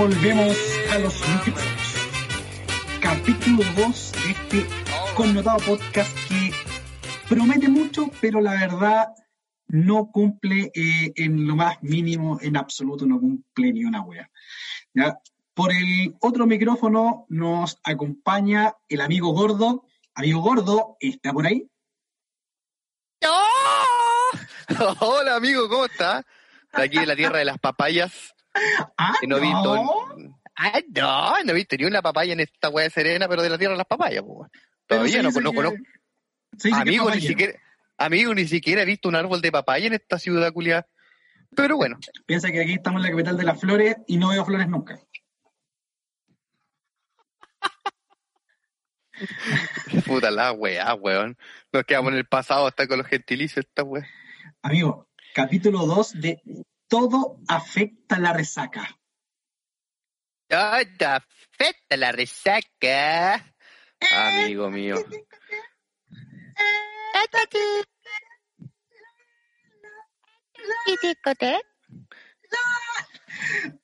Volvemos a los micrófonos. Capítulo 2 de este connotado podcast que promete mucho, pero la verdad no cumple eh, en lo más mínimo, en absoluto, no cumple ni una wea. ¿Ya? Por el otro micrófono nos acompaña el amigo gordo. Amigo gordo, ¿está por ahí? ¡Oh! Hola amigo, ¿cómo está? Está aquí en la tierra de las papayas. Ah, Que no he visto. Ay, no, no he visto ni una papaya en esta weá de serena, pero de la tierra de las papayas, po. Todavía no, no que- conozco. Amigo, ni siquiera, amigo, ni siquiera he visto un árbol de papaya en esta ciudad culiada. Pero bueno, Piensa que aquí estamos en la capital de las flores y no veo flores nunca. puta la weá, weón. Nos quedamos en el pasado hasta con los gentilicios esta weá. Amigo, capítulo 2 de Todo afecta la resaca. ¡Ay, da feta la resaca! Amigo mío.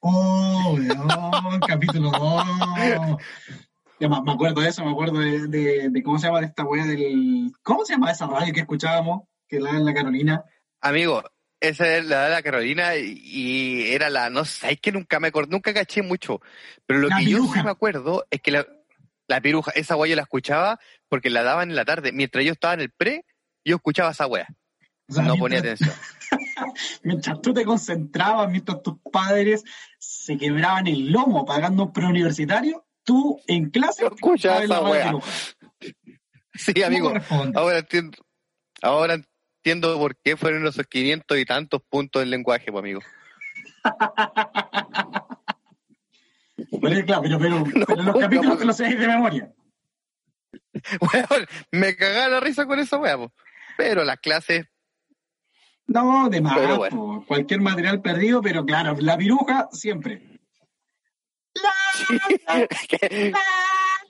Oh, weón, capítulo 2. Ya me me acuerdo de eso, me acuerdo de, de- de cómo se llama de esta wea del. ¿Cómo se llama esa radio que escuchábamos? Que la en la Carolina. Amigo, esa es la de la Carolina y, y era la, no sé, es que nunca me acuerdo, nunca caché mucho. Pero lo La que yo sí me acuerdo es que la, la piruja, esa guay yo la escuchaba porque la daban en la tarde. Mientras yo estaba en el pre, yo escuchaba esa wea. O sea, No mientras- ponía atención. Mientras tú te concentrabas, mientras tus padres se quebraban el lomo pagando un preuniversitario, tú en clase Yo escuchaba esa wea. Sí, ¿Cómo amigo, ahora entiendo, ahora entiendo por qué fueron esos 500 y tantos puntos del lenguaje, pues, amigo. Pero, claro, pero, pero, pero los capítulos no. te los sabéis de memoria. Weón, me cagaba la risa con esa wea, po. Pero las clases, No, de más, bueno. cualquier material perdido, pero claro, la piruja siempre. La, la,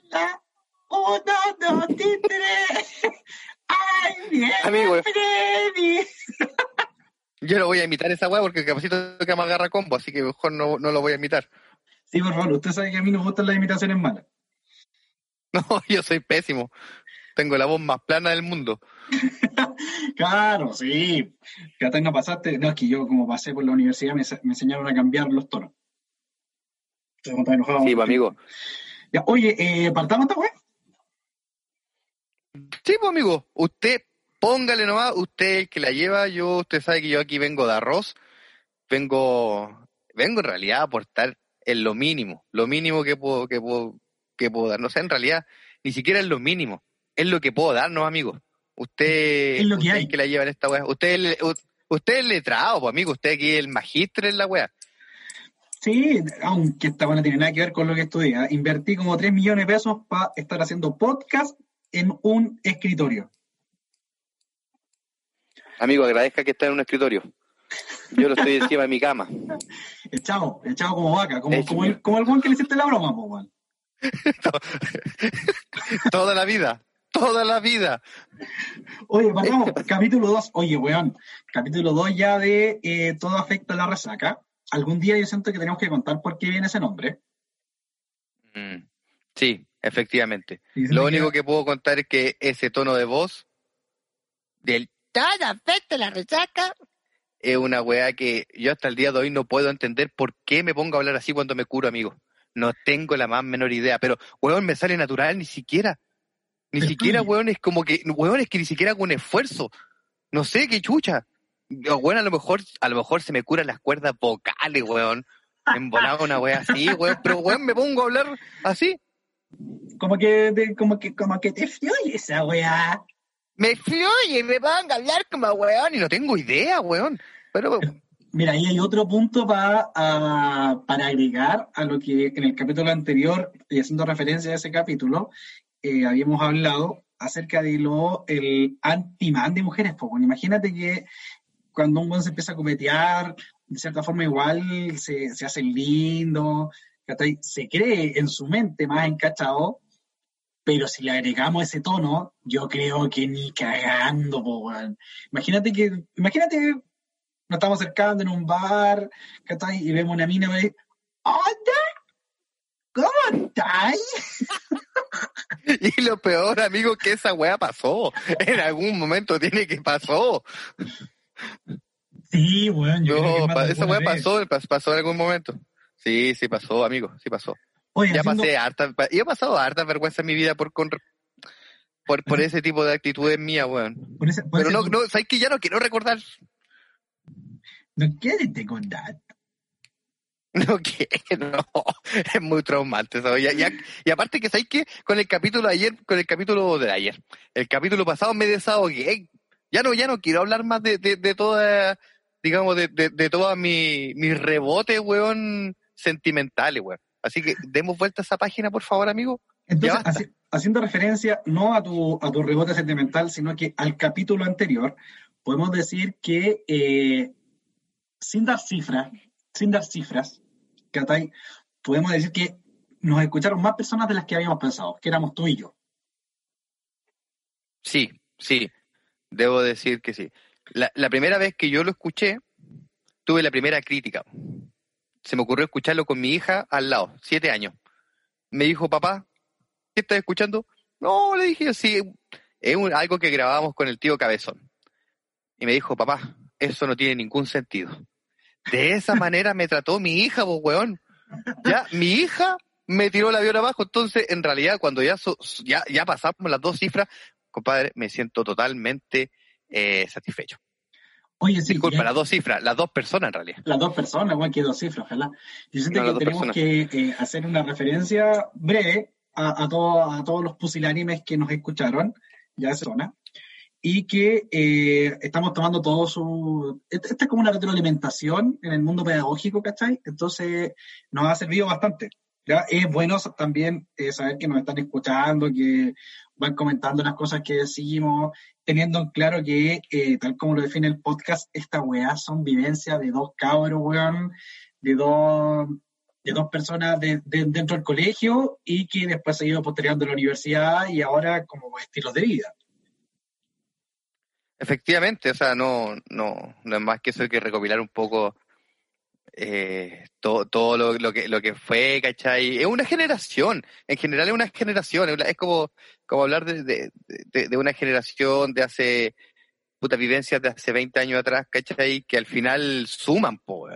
la, uno, dos y tres. Ay, bien, Amigo. Freddy. yo no voy a imitar esa wea porque capacito que me agarra combo, así que mejor no, no lo voy a imitar. Sí, por favor, usted sabe que a mí no me gustan las imitaciones malas. No, yo soy pésimo. Tengo la voz más plana del mundo. Claro, sí. Que hasta no pasaste. No, es que yo como pasé por la universidad me, me enseñaron a cambiar los tonos. Enojado. Sí, pues, amigo. Ya, oye, eh, ¿partamos esta web? Sí, pues, amigo. Usted, póngale nomás, usted es el que la lleva. Yo, usted sabe que yo aquí vengo de arroz. Vengo, vengo en realidad a aportar en lo mínimo. Lo mínimo que puedo, que puedo, que puedo dar. No sé, en realidad, ni siquiera es lo mínimo. Es lo que puedo dar, ¿no, amigo? Usted, Es lo que usted hay. el que la lleva en esta weá. Usted, usted es letrado, pues, amigo. Usted aquí es el magíster en la weá. Sí, aunque esta no tiene nada que ver con lo que estudié. ¿eh? Invertí como 3 millones de pesos para estar haciendo podcast en un escritorio. Amigo, agradezca que está en un escritorio. Yo lo estoy encima de mi cama. Echado, echado como vaca, como, como, el, como el que le hiciste la broma, toda la vida, toda la vida. Oye, partamos, capítulo 2. Oye, weón, capítulo 2 ya de eh, Todo afecta a la resaca. Algún día yo siento que tenemos que contar por qué viene ese nombre. Mm, Sí, efectivamente. Lo único que puedo contar es que ese tono de voz del todo afecta la resaca es una weá que yo hasta el día de hoy no puedo entender por qué me pongo a hablar así cuando me curo, amigo. No tengo la más menor idea, pero weón me sale natural, ni siquiera. Ni Pero siquiera, weón, es como que, weón, es que ni siquiera hago un esfuerzo. No sé qué chucha. Weón, a lo mejor, a lo mejor se me curan las cuerdas vocales, weón. Embolaba una weá así, weón, pero weón, me pongo a hablar así. Como que, de- como que, como que te fluye esa weá. me fluye y me van a hablar como weón y no tengo idea, weón. Pero Mira, ahí hay otro punto para, para agregar a lo que en el capítulo anterior, y haciendo referencia a ese capítulo, eh, habíamos hablado acerca de lo el anti-man de mujeres. Pues, imagínate que cuando un buen se empieza a cometear, de cierta forma igual se, se hace lindo, se cree en su mente más encachado, pero si le agregamos ese tono, yo creo que ni cagando, po, Imagínate que, imagínate nos estamos acercando en un bar, Y vemos una mina y ¡Hola! ¿Cómo estás? y lo peor, amigo, que esa weá pasó. En algún momento tiene que pasó. Sí, weón. Bueno, esa weá pasó, pasó en algún momento. Sí, sí pasó, amigo, sí pasó. ya pasé harta, yo he pasado harta vergüenza en mi vida por por, por ese tipo de actitudes mías, weón. Pero no, no, ¿sabes que ya no quiero recordar? No quieres te contar. No quiero, no, es muy traumante eso. y aparte que sabes que con el capítulo de ayer, con el capítulo de ayer, el capítulo pasado me desahogué. Ya no, ya no quiero hablar más de, de, de toda, digamos, de, de, de todas mis mi rebotes, weón, sentimentales, weón. Así que demos vuelta a esa página, por favor, amigo. Entonces, haciendo referencia no a tu, a tu rebote sentimental, sino que al capítulo anterior, podemos decir que eh, sin dar cifras, sin dar cifras, podemos decir que nos escucharon más personas de las que habíamos pensado, que éramos tú y yo. Sí, sí, debo decir que sí. La, primera vez que yo lo escuché, tuve la primera crítica. Se me ocurrió escucharlo con mi hija al lado, siete años. Me dijo, papá, ¿qué estás escuchando? No, le dije, sí, es algo que grabamos con el tío Cabezón. Y me dijo, papá, eso no tiene ningún sentido. De esa manera me trató mi hija, vos, weón. Ya, mi hija me tiró el avión abajo. Entonces, en realidad, cuando ya, ya, ya pasamos las dos cifras, compadre, me siento totalmente eh, satisfecho. Oye, sí. Disculpa, las dos cifras, las dos personas en realidad. Las dos personas, igual que dos cifras, ojalá. Yo siento que tenemos que eh, hacer una referencia breve a, a todos los pusilánimes que nos escucharon, ya de zona y que eh, estamos tomando todo su... Esta es como una retroalimentación en el mundo pedagógico, ¿cachai? Entonces nos ha servido bastante. Es bueno también eh, saber que nos están escuchando, que van comentando las cosas que decimos, teniendo en claro que, eh, tal como lo define el podcast, esta weá son vivencias de dos cabros, weón, de dos de dos personas de, dentro del colegio y que después se ha ido postergando a la universidad y ahora como estilos de vida. Efectivamente, o sea, no, no, no es más que eso hay que recopilar un poco eh, todo, todo lo, lo, que, lo que fue, ¿cachai? Es una generación, en general es una generación, es como, como hablar de, de, una generación de hace, puta, vivencias de hace 20 años atrás, ¿cachai? Que al final suman, po,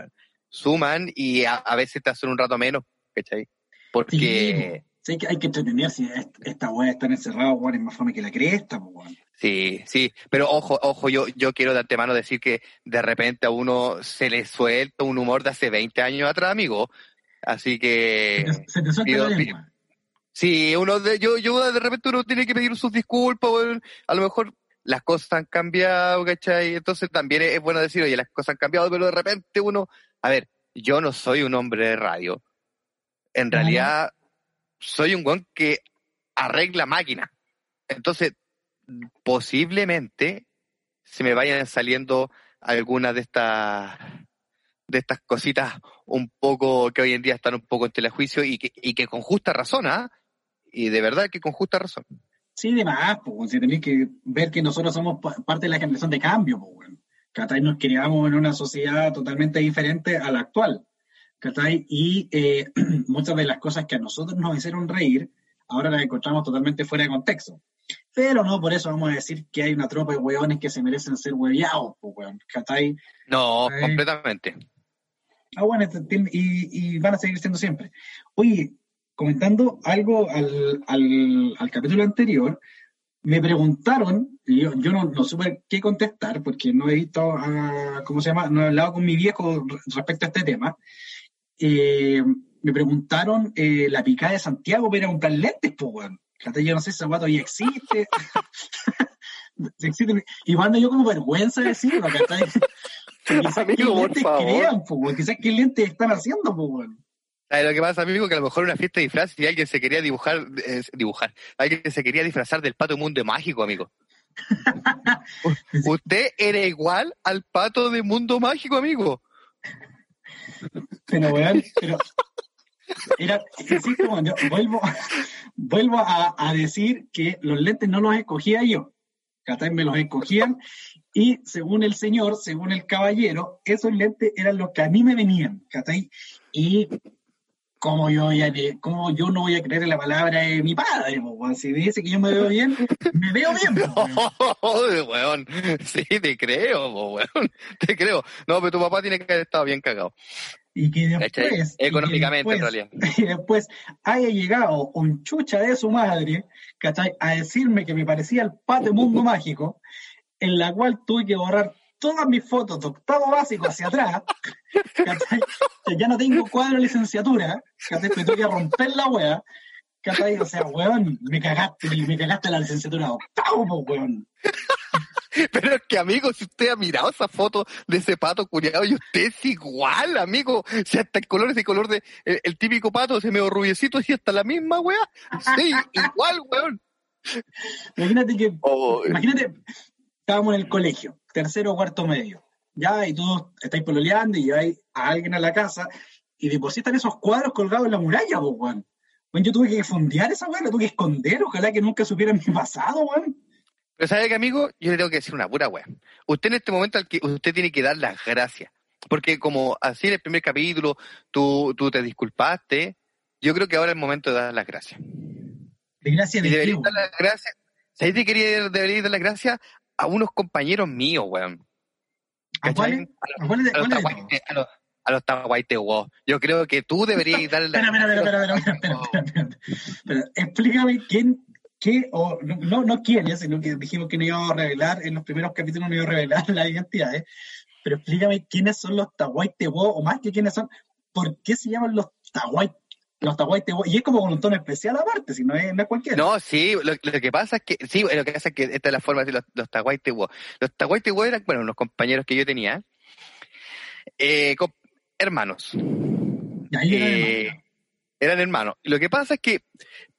suman y a, veces te hacen un rato menos, ¿cachai? Porque... que hay que entretenerse, esta weá está encerrada, weón, es más fome que la cresta, weón. Sí, sí, pero ojo, ojo, yo, yo quiero de antemano decir que de repente a uno se le suelta un humor de hace 20 años atrás, amigo. Así que... Se te, suelta la Sí, uno de, yo, yo de repente uno tiene que pedir sus disculpas, a lo mejor las cosas han cambiado, ¿cachai? Entonces también es, bueno decir, oye, las cosas han cambiado, pero de repente uno, a ver, yo no soy un hombre de radio. En realidad, soy un guan que arregla máquina. Entonces, posiblemente se me vayan saliendo algunas de estas de estas cositas un poco que hoy en día están un poco en telejuicio y que, y que con justa razón, ¿ah? Y de verdad que con justa razón. Sí, de más, pues, si tenéis que ver que nosotros somos parte de la generación de cambio, pues, bueno. Nos criamos en una sociedad totalmente diferente a la actual, Y eh, muchas de las cosas que a nosotros nos hicieron reír, ahora las encontramos totalmente fuera de contexto. Pero no, por eso vamos a decir que hay una tropa de hueones que se merecen ser hueviados, weón. No, completamente. Ah, bueno, este, y, van a seguir siendo siempre. Oye, comentando algo al, al, capítulo anterior, me preguntaron, y yo, yo no, no, supe qué contestar, porque no he visto, ¿cómo se llama? No he hablado con mi viejo respecto a este tema. Eh, me preguntaron eh, la picada de Santiago para comprar lentes, pues, weón. Yo no sé si ese guato ya existe. existen. Igual me dio como vergüenza decirlo, ¿cachai? Quizás qué Amigo, lentes favor. crean, weón. quizás qué lentes están haciendo, po, weón. ¿Sabes lo que pasa, amigo? Que a lo mejor una fiesta de disfraz y alguien se quería dibujar, eh, dibujar, alguien se quería disfrazar del pato mundo mágico, amigo. Usted era igual al pato de mundo mágico, amigo. Pero. Era, insisto, weón, yo vuelvo, vuelvo a, decir que los lentes no los escogía yo. Me los escogían y según el señor, según el caballero, esos lentes eran los que a mí me venían. ¿cachai? Y como yo, voy a yo no voy a creer en la palabra de mi padre, weón? si dice que yo me veo bien, me veo bien. Sí, te creo, weón. Te creo. No, pero tu papá tiene que haber estado bien cagado. Y que después, y que Económicamente, en después- realidad. y después haya llegado un chucha de su madre, ¿cachai? A decirme que me parecía el pato mundo mágico, en la cual tuve que borrar todas mis fotos de octavo básico hacia atrás, ¿cachai? Que ya no tengo cuadro de licenciatura, ¿cachai? Que tuve que romper la wea, ¿cachai? O sea, weón, me cagaste, me cagaste la licenciatura de octavo, po, weón. Pero es que, amigo, si usted ha mirado esa foto de ese pato curiado y usted es igual, amigo. Si hasta el color es el color de el, el típico pato, ese medio rubiecito, y hasta la misma weá. Sí, igual, weón. Imagínate que Oh, Imagínate, estábamos en el colegio, tercero o cuarto medio, ya, y todos estáis pololeando y lleváis a alguien a la casa y depositan esos cuadros colgados en la muralla, pues, weón. Weón, yo tuve que fundear esa weón, la tuve que esconder, ojalá que nunca supieran mi pasado, weón. Pero sabe que, amigo, yo le tengo que decir una pura weá. Usted en este momento, al que usted tiene que dar las gracias. Porque como así en el primer capítulo tú, tú te disculpaste, yo creo que ahora es el momento de dar las gracias. De gracias de debería dar las gracias. ¿Sabéis que quería, debería dar las gracias a unos compañeros míos, weón? ¿A los Yo creo que tú deberías darle. Espera, espera, espera, espera, espera, Explícame quién qué, o no, no, quiénes, sino que dijimos que no íbamos a revelar, en los primeros capítulos no iba a revelar las identidades, pero explícame quiénes son los Tahuaytehuo, o más que quiénes son, ¿por qué se llaman los Tahuay, los? Y es como con un tono especial aparte, si no es, no es cualquiera. No, sí, lo, lo que pasa es que, sí, lo que pasa es que esta es la forma de decir los, los taguaiteguos. Los taguaiteguos eran, bueno, unos compañeros que yo tenía, eh, com- hermanos. Y ahí Eh, eran hermanos. Lo que pasa es que,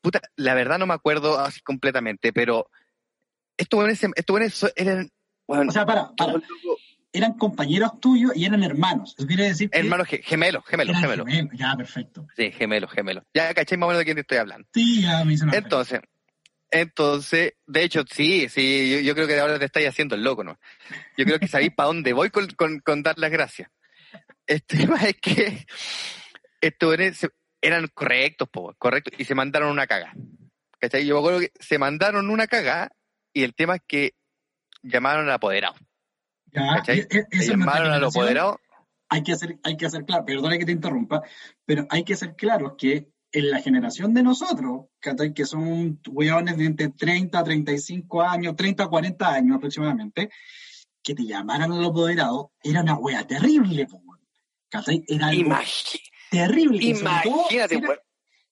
puta, la verdad no me acuerdo así completamente, pero estos buenos, estos buenos so- eran, bueno, O sea, para, para, eran compañeros tuyos y eran hermanos. Eso quiere decir que hermanos ge- gemelos, gemelos, gemelos. gemelos. Ya, perfecto. Sí, gemelos, gemelos. Ya caché más o menos de quién te estoy hablando. Sí, ya me hizo una Entonces, entonces, de hecho, sí, sí, yo, yo creo que ahora te estáis haciendo el loco, ¿no? Yo creo que sabéis para dónde voy con, con, con dar las gracias. El tema es que estos eran, correctos, po, correctos, y se mandaron una cagada. ¿Cachai? Yo me acuerdo que se mandaron una cagada y el tema es que llamaron al apoderado. Ya, ¿cachai? e- e- es llamaron al apoderado. hay que hacer, hay que hacer claro, perdona que te interrumpa, pero hay que ser claros que en la generación de nosotros, ¿cachai? que son hueones de entre 30 a 35 años, 30 a 40 años aproximadamente, que te llamaran al apoderado, era una wea terrible, po. ¿cachai? Era algo Imagi- terrible. todo imagínate, si era-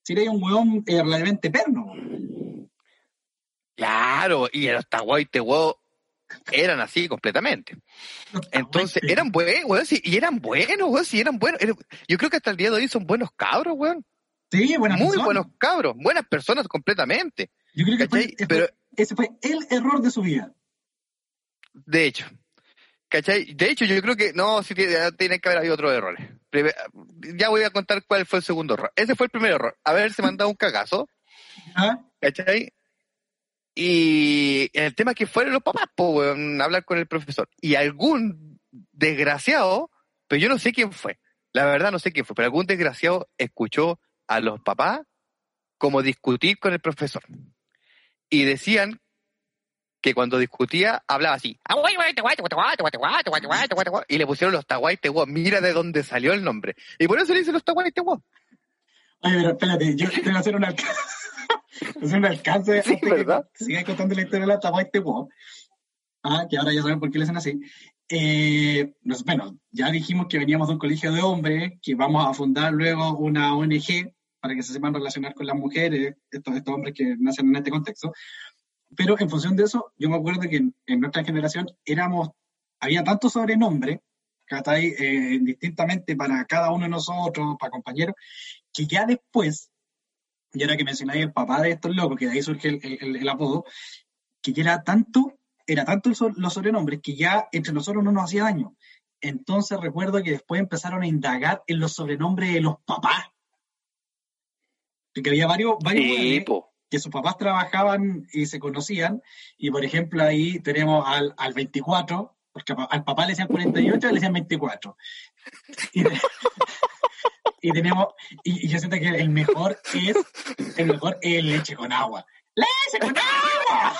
si un hueón eh, relativamente perno. Claro, y los taguaiteguos eran así completamente. Entonces, eran buenos, weón, sí, y eran buenos, weón, sí, eran buenos. Yo creo que hasta el día de hoy son buenos cabros, weón. Sí, buenas Muy personas. buenos cabros, buenas personas completamente. Yo creo que Pero, ese fue el error de su vida. de hecho, ¿cachai? De hecho, yo creo que, no, sí tiene, tiene que haber habido otros errores. Ya voy a contar cuál fue el segundo error. Ese fue el primer error. Haberse mandado un cagazo, ¿Ah? ¿cachai? Y el tema es que fueron los papás, a hablar con el profesor. Y algún desgraciado, pero yo no sé quién fue, la verdad no sé quién fue, pero algún desgraciado escuchó a los papás como discutir con el profesor. Y decían que cuando discutía hablaba así. Y le pusieron los taguaiteguas. Mira de dónde salió el nombre. Y por eso le dicen los taguaiteguas. Oye, pero espérate, yo te voy a hacer un alcance. hacer un alcance Sí, ¿verdad? que siga contando la historia de la Tahuaytehuo. Ah, que ahora ya saben por qué le hacen así. Eh, bueno, ya dijimos que veníamos de un colegio de hombres, que vamos a fundar luego una ONG para que se sepan relacionar con las mujeres, estos, estos hombres que nacen en este contexto. Pero en función de eso, yo me acuerdo que en, nuestra generación éramos, había tantos sobrenombres, que eh, distintamente para cada uno de nosotros, para compañeros, que ya después, y ahora que mencionáis el papá de estos locos, que de ahí surge el, apodo, que ya era tanto, era tanto los sobrenombres que ya entre nosotros no nos hacía daño. Entonces recuerdo que después empezaron a indagar en los sobrenombres de los papás. Porque había varios, varios que sus papás trabajaban y se conocían, y por ejemplo ahí tenemos al, al 24, porque al papá le decían 48, le decían 24. Y, y tenemos, y, yo siento que el mejor es, el mejor es leche con agua. ¡Leche con agua!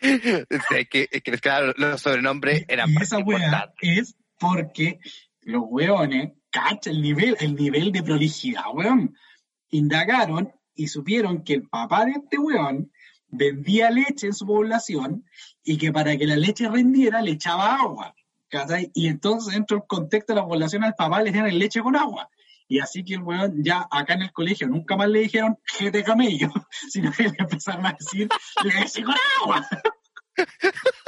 es que, es que claro, los sobrenombres eran y esa es porque los weones, cacha el nivel, el nivel de prolijidad, weón. Indagaron y supieron que el papá de este weón vendía leche en su población y que para que la leche rendiera le echaba agua. Y entonces, dentro del contexto de la población, al papá le dieron leche con agua. Y así que el weón ya acá en el colegio nunca más le dijeron de camello, sino que le empezaron a decir leche con agua.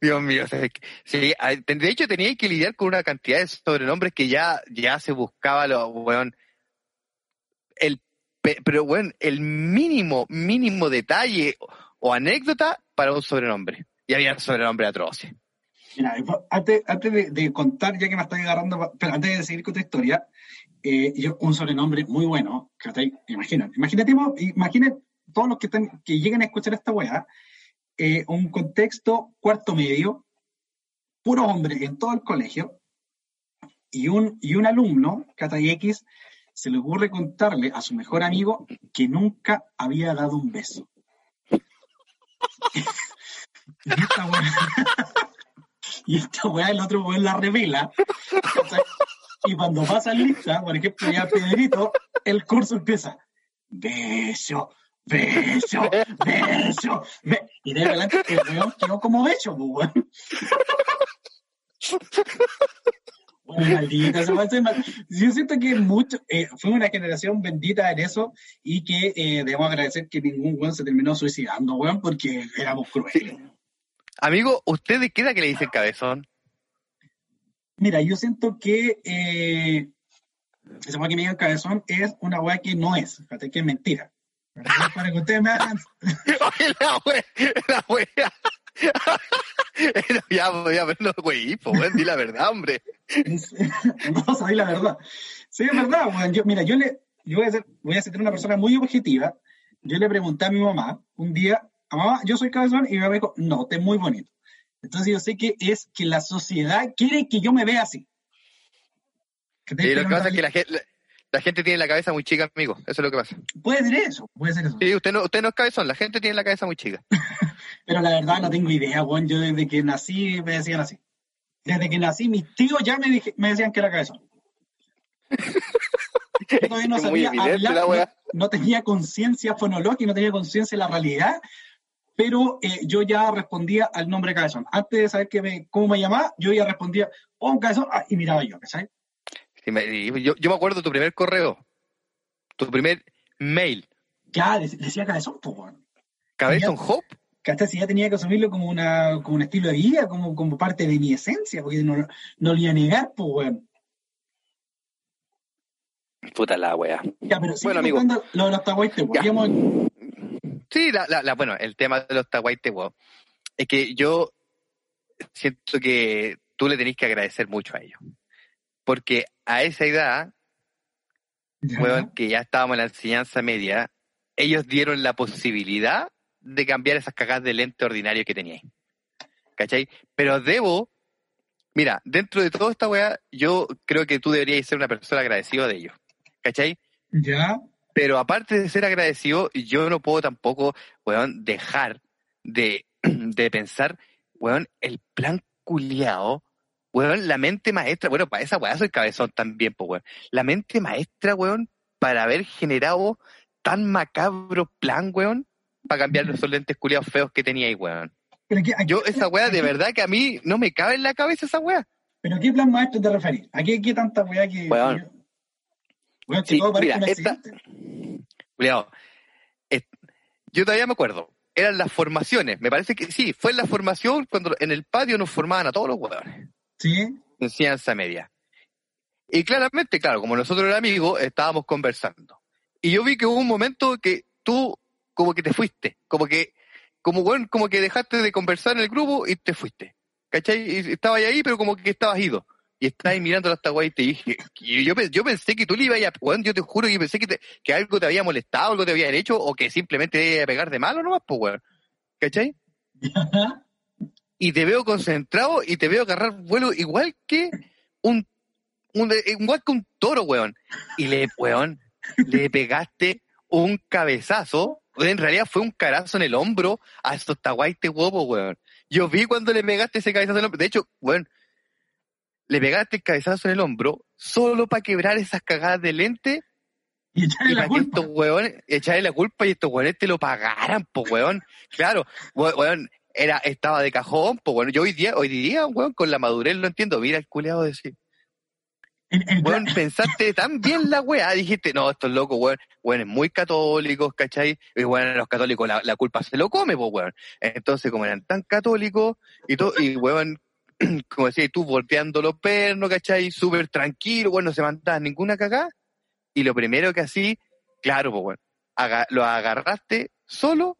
Dios mío, sí, de hecho tenía que lidiar con una cantidad de sobrenombres que ya, ya se buscaba lo, weón, el pero bueno, el mínimo, mínimo detalle o anécdota para un sobrenombre. Y había sobrenombre atroces. Mira, antes, de, contar, ya que me estoy agarrando, pero antes de seguir con tu historia, eh, yo, un sobrenombre muy bueno, imagínate, imagínate, imagínate todos los que, están, que lleguen a escuchar esta weá, eh, un contexto cuarto medio, puros hombres en todo el colegio, y un, y un alumno, X, se le ocurre contarle a su mejor amigo que nunca había dado un beso. y esta weá, el otro weón la revela. y cuando pasa lista, por ejemplo, ya Pedrito, el curso empieza. Beso, beso, beso. Y de adelante el weón quedó como beso, pues, weón. Yo siento que mucho, eh, fue una generación bendita en eso y que eh, debemos agradecer que ningún weón se terminó suicidando, weón, porque éramos crueles. Amigo, ¿usted de qué edad que le dice cabezón? Mira, yo siento que eh, esa weá que me digan cabezón es una weá que no es, fíjate que es mentira. Para que ustedes me hagan. la wea, la wea. ya, voy a verlo, güey, pues, di la verdad, hombre. no, sabéis la verdad. Sí, es verdad, weón. Yo, mira, yo le, yo voy a, ser, voy a ser una persona muy objetiva. Yo le pregunté a mi mamá un día, a mamá, yo soy cabezón, y mi mamá dijo, no, te es muy bonito. Entonces yo sé que es que la sociedad quiere que yo me vea así. Sí, lo que pasa es que la gente, la gente tiene la cabeza muy chica, amigo. Eso es lo que pasa. Puede ser eso, puede ser eso. Sí, usted no, usted no es cabezón, la gente tiene la cabeza muy chica. Pero la verdad no tengo idea, Juan. Yo desde que nací me decían así. Desde que nací, mis tíos ya me, me decían que era cabezón. Yo todavía no sabía hablar, no, tenía conciencia fonológica, no tenía conciencia de la realidad, pero eh, yo ya respondía al nombre cabezón. Antes de saber que me, cómo me llamaba, yo ya respondía, oh, cabezón, ah, y miraba yo, ¿sabes? Yo, yo, me acuerdo tu primer correo, tu primer mail. Ya, decía Cabezón, pues, ¿Cabezón Hop? Que hasta si ya tenía que asumirlo como, una, como un estilo de vida, como, como parte de mi esencia, porque no, no lo iba a negar, pues, weón. Puta la wea. Ya, pero bueno, amigo. Lo de los tahuaites, Sí, la, la, bueno, el tema de los tahuaites, weón. Es que yo siento que tú le tenés que agradecer mucho a ellos. Porque a esa edad, que ya estábamos en la enseñanza media, ellos dieron la posibilidad de cambiar esas cagadas de lente ordinario que teníais. ¿Cachai? Pero debo, mira, dentro de toda esta weá, yo creo que tú deberías ser una persona agradecida de ellos. ¿Cachai? Ya. Pero aparte de ser agradecido, yo no puedo tampoco, weón, dejar de, de pensar, weón, el plan culiado weón, la mente maestra, bueno, para esa weá soy cabezón también, pues weón. La mente maestra, weón, para haber generado tan macabro plan, weón, para cambiar los lentes culiados feos que tenía ahí, weón. Yo, esa weá, de verdad que a mí no me cabe en la cabeza esa weá. ¿Pero qué plan maestro te referís? ¿A qué, qué tanta weá que.? Weón. Weón, que Sí, todo parece mira, esta-. Cuidado. Yo todavía me acuerdo. Eran las formaciones. Me parece que sí, fue en la formación cuando en el patio nos formaban a todos los huevones. Sí, Enseñanza media. Y claramente, claro, como nosotros éramos amigos, estábamos conversando. Y yo vi que hubo un momento que tú como que te fuiste. Como que, como bueno, como que dejaste de conversar en el grupo y te fuiste. ¿Cachai? Y estabas ahí, pero como que estabas ido. Y estabas mirando hasta guay y te dije, y yo, yo pensé que tú le ibas a, weón, yo te juro que pensé que, te- que algo te había molestado, algo te habían hecho, o que simplemente te iba a pegar de malo nomás, pues weón. ¿Cachai? Y te veo concentrado y te veo agarrar vuelo igual que un, un igual que un toro, weón. Y le, weón, le pegaste un cabezazo, en realidad fue un carazo en el hombro a estos taguaites huevos, weón. Yo vi cuando le pegaste ese cabezazo en el hombro. De hecho, weón, le pegaste el cabezazo en el hombro solo para quebrar esas cagadas de lente y echarle y la para que culpa. estos weones, echarle la culpa y estos weones te lo pagaran, pues weón. Claro, we- weón, era, estaba de cajón, pues bueno, yo hoy día, hoy día, weón, con la madurez lo entiendo, mira el culeado decir. Weón, pensaste tan bien la weá, dijiste, no, estos locos, weón, weón, es muy católicos, ¿cachai? Y bueno, los católicos la, la culpa se lo come, pues weón. Entonces, como eran tan católicos, y todo, y weón, como decías tú, volteando los pernos, ¿cachai? Súper tranquilo, weón, no se mandaba ninguna cagada. Y lo primero que así, claro, pues weón, aga- lo agarraste solo,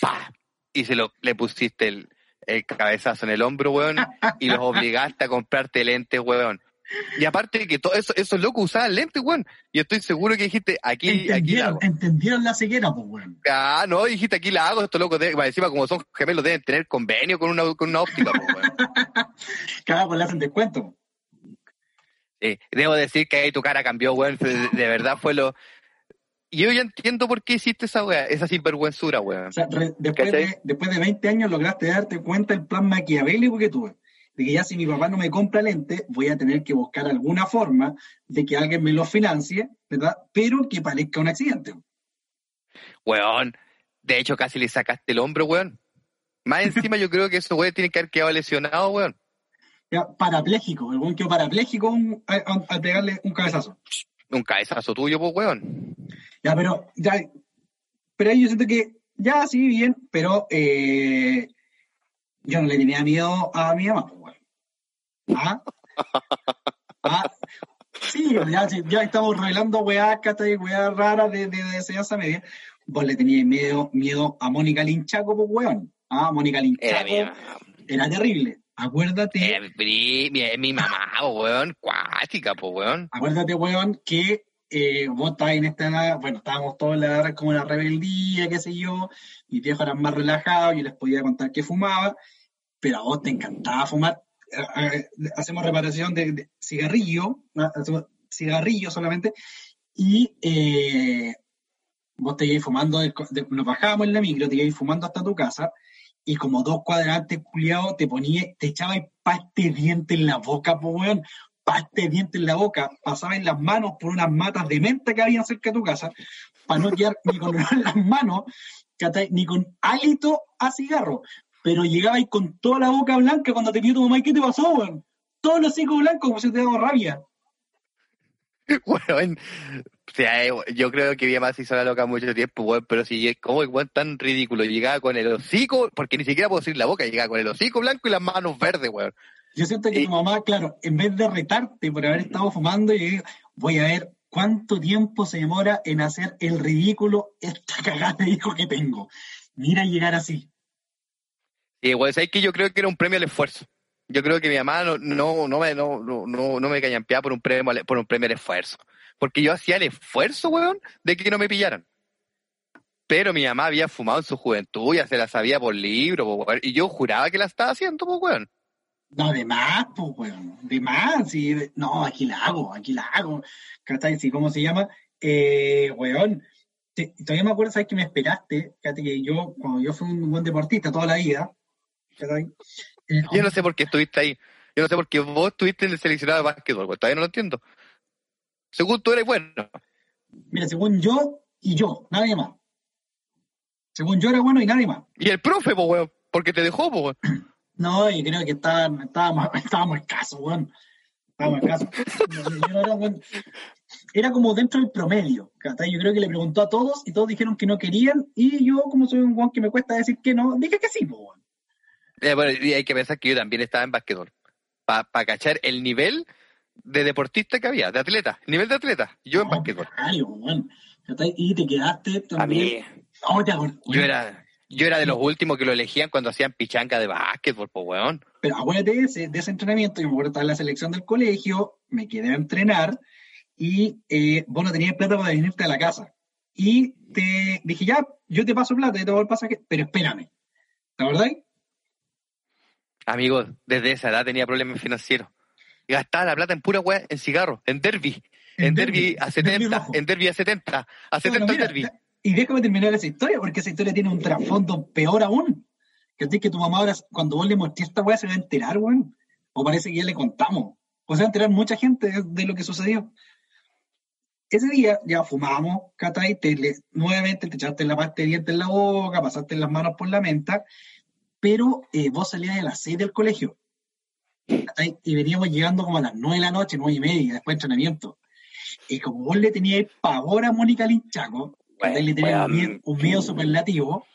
pa, y se lo, le pusiste el, el cabezazo en el hombro, weón, y los obligaste a comprarte lentes, weón. Y aparte que todo eso, esos locos usaban lentes, weón. Y estoy seguro que dijiste, aquí, aquí la entendieron, hago. entendieron la ceguera, pues, weón. Ah, no, dijiste, aquí la hago, estos locos, de, encima como son gemelos deben tener convenio con una, con una óptica, pues, weón. Cada pues le hacen descuento. Sí, debo decir que ahí tu cara cambió, weón. De, de verdad fue lo... Y yo ya entiendo por qué hiciste esa weá, esa sinvergüenzura, weón. O sea, re- después, de, después de 20 años lograste darte cuenta del plan maquiavélico que tuve. De que ya si mi papá no me compra lente, voy a tener que buscar alguna forma de que alguien me lo financie, ¿verdad? Pero que parezca un accidente. Weón, de hecho casi le sacaste el hombro, weón. Más encima yo creo que esos weón tienen que haber quedado lesionados, weón. Ya, parapléjico, el buen quedó parapléjico al pegarle un cabezazo. Un cabezazo tuyo, pues, weón. Ya, pero, ya, pero ahí yo siento que, ya, sí, bien, pero eh, yo no le tenía miedo a mi mamá, pues. ¿Ah? ¿Ah? Sí, ya, ya estamos revelando weá, ¿cachai? Weá raras de, de, de enseñanza media. Vos le tenías miedo, miedo a Mónica Linchaco, pues, weón. Ah, Mónica Era Linchaco era, terrible. Acuérdate, era mi, mi- mi mamá, po, weón. Cuática, pues, weón. acuérdate, weón, que eh, vos estabas en esta bueno, estábamos todos en la edad como la rebeldía, qué sé yo, mis viejos eran más relajados, yo les podía contar que fumaba, pero a vos te encantaba fumar. Eh, eh, hacemos reparación de, de cigarrillo, cigarrillo solamente, y eh, vos te ibas fumando, nos bajábamos en la micro, te ibas fumando hasta tu casa, y como dos cuadrantes culiados te ponía, te echabas paste diente en la boca, po weón, paste diente en la boca, pasabas las manos por unas matas de menta que había cerca de tu casa, para no quedar ni con las manos, ni con hálito a cigarro, pero llegabas con toda la boca blanca cuando te vio tu mamá, ¿y qué te pasó, weón? Todos los hocicos blancos como si te daba rabia. Weón. O sea, eh, yo creo que había más hizo la loca mucho tiempo, weón, pero si como weón tan ridículo, llegaba con el hocico, porque ni siquiera puedo decir la boca, llegaba con el hocico blanco y las manos verdes, weón. Yo siento que Y- tu mamá, claro, en vez de retarte por haber estado fumando, yo digo, voy a ver cuánto tiempo se demora en hacer el ridículo esta cagada de hijo que tengo. Mira llegar así. Y weón, ¿sabes que Yo creo que era un premio al esfuerzo. Yo creo que mi mamá no, no, no me, no, no, me callampeaba por un premio, al- por un premio al esfuerzo. Porque yo hacía el esfuerzo, weón, de que no me pillaran. Pero mi mamá había fumado en su juventud, ya se la sabía por libro, po, weón, y yo juraba que la estaba haciendo, pues, weón. No, de más, pues, weón. De más, sí. de- No, aquí la hago, aquí la hago. ¿Cachai? Sí, ¿Cómo se llama? Eh, weón. Todavía me acuerdo, ¿sabes que me esperaste? Fíjate que yo, cuando yo fui un buen deportista toda la vida, ¿cachai? Eh, Yo no sé por qué estuviste ahí. Yo no sé por qué vos estuviste en el seleccionado de básquetbol, weón. Todavía no lo entiendo. Según tú eres bueno. Mira, según yo y yo, nadie más. Según yo era bueno y nadie más. Y el profe, pues, weón, porque te dejó, pues, weón. No, yo creo que estaban- estábamos, estábamos escasos, weón. Estábamos escasos. Yo, no era como dentro del promedio. ¿cachai? Yo creo que le preguntó a todos y todos dijeron que no querían. Y yo, como soy un guan que me cuesta decir que no, dije que sí, po, eh, bueno, y hay que pensar que yo también estaba en basquetbol. Para cachar el nivel de deportista que había, de atleta, nivel de atleta, yo en basquetbol. Y te quedaste también. A mí, yo era, yo era de los últimos que lo elegían cuando hacían pichanca de básquetbol, pues weón. Pero acuérdate de ese, de ese entrenamiento, yo me acuerdo estaba en la selección del colegio, me quedé a entrenar y eh, vos no tenías plata para venirte a la casa. Y te dije, ya, yo te paso plata, yo te voy el pasaje, pero espérame. ¿Te acordáis? Amigo, desde esa edad tenía problemas financieros. Gastaba la plata en pura weá, en cigarros, en derby. En, derby, a 70, en derby a 70, a 70 derby. Y déjame terminar esa historia, porque esa historia tiene un trasfondo peor aún. Que que tu mamá ahora, cuando vos le mostré esta weá, se va a enterar, weón. O parece que ya le contamos. O se va a enterar mucha gente de, lo que sucedió. Ese día ya fumábamos, Catay, nuevamente te echaste la pasta de dientes en la boca, pasaste las manos por la menta, pero eh, vos salías de las seis del colegio. Y veníamos llegando como a las nueve de la noche, nueve y media, después de entrenamiento. Y como vos le tenías pavor a Mónica Linchaco, le tenías un miedo, superlativo,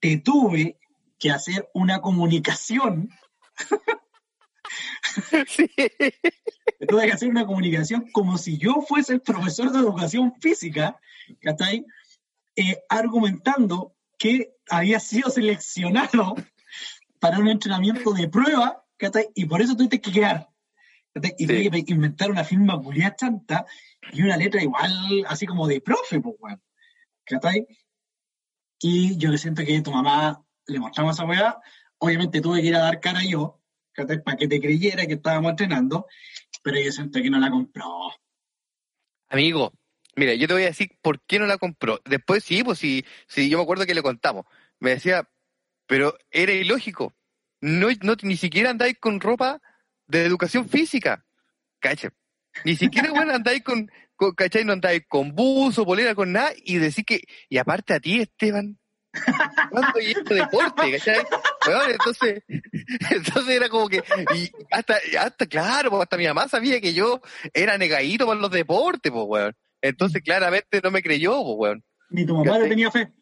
te tuve que hacer una comunicación. sí. Te tuve que hacer una comunicación como si yo fuese el profesor de educación física, ¿cachai? Eh, argumentando que había sido seleccionado para un entrenamiento de prueba, ¿cachai? Y por eso tuviste que quedar. Y tuve que inventar una firma culiada chanta y una letra igual, así como de profe, pues, weón. ¿Cachai? Y yo le siento que tu mamá le mostramos esa weá. Obviamente tuve que ir a dar cara yo, ¿cachai? Para que te creyera que estábamos entrenando, pero yo siento que no la compró. Amigo, mira, yo te voy a decir por qué no la compró. Después sí, pues sí, sí yo me acuerdo que le contamos. Me decía, pero era ilógico. No, no ni siquiera andáis con ropa de educación física. ¿Cachai? Ni siquiera, bueno, andáis con, con, ¿cachai? No andáis con buzo, bolera, con nada, y decir que, y aparte a ti, Esteban, ¿cuándo y esto deporte, cachai? Bueno, entonces, entonces era como que, y hasta, hasta, claro, hasta mi mamá sabía que yo era negadito para los deportes, pues, weón. Entonces, claramente no me creyó, pues, weón. Ni tu mamá le tenía fe.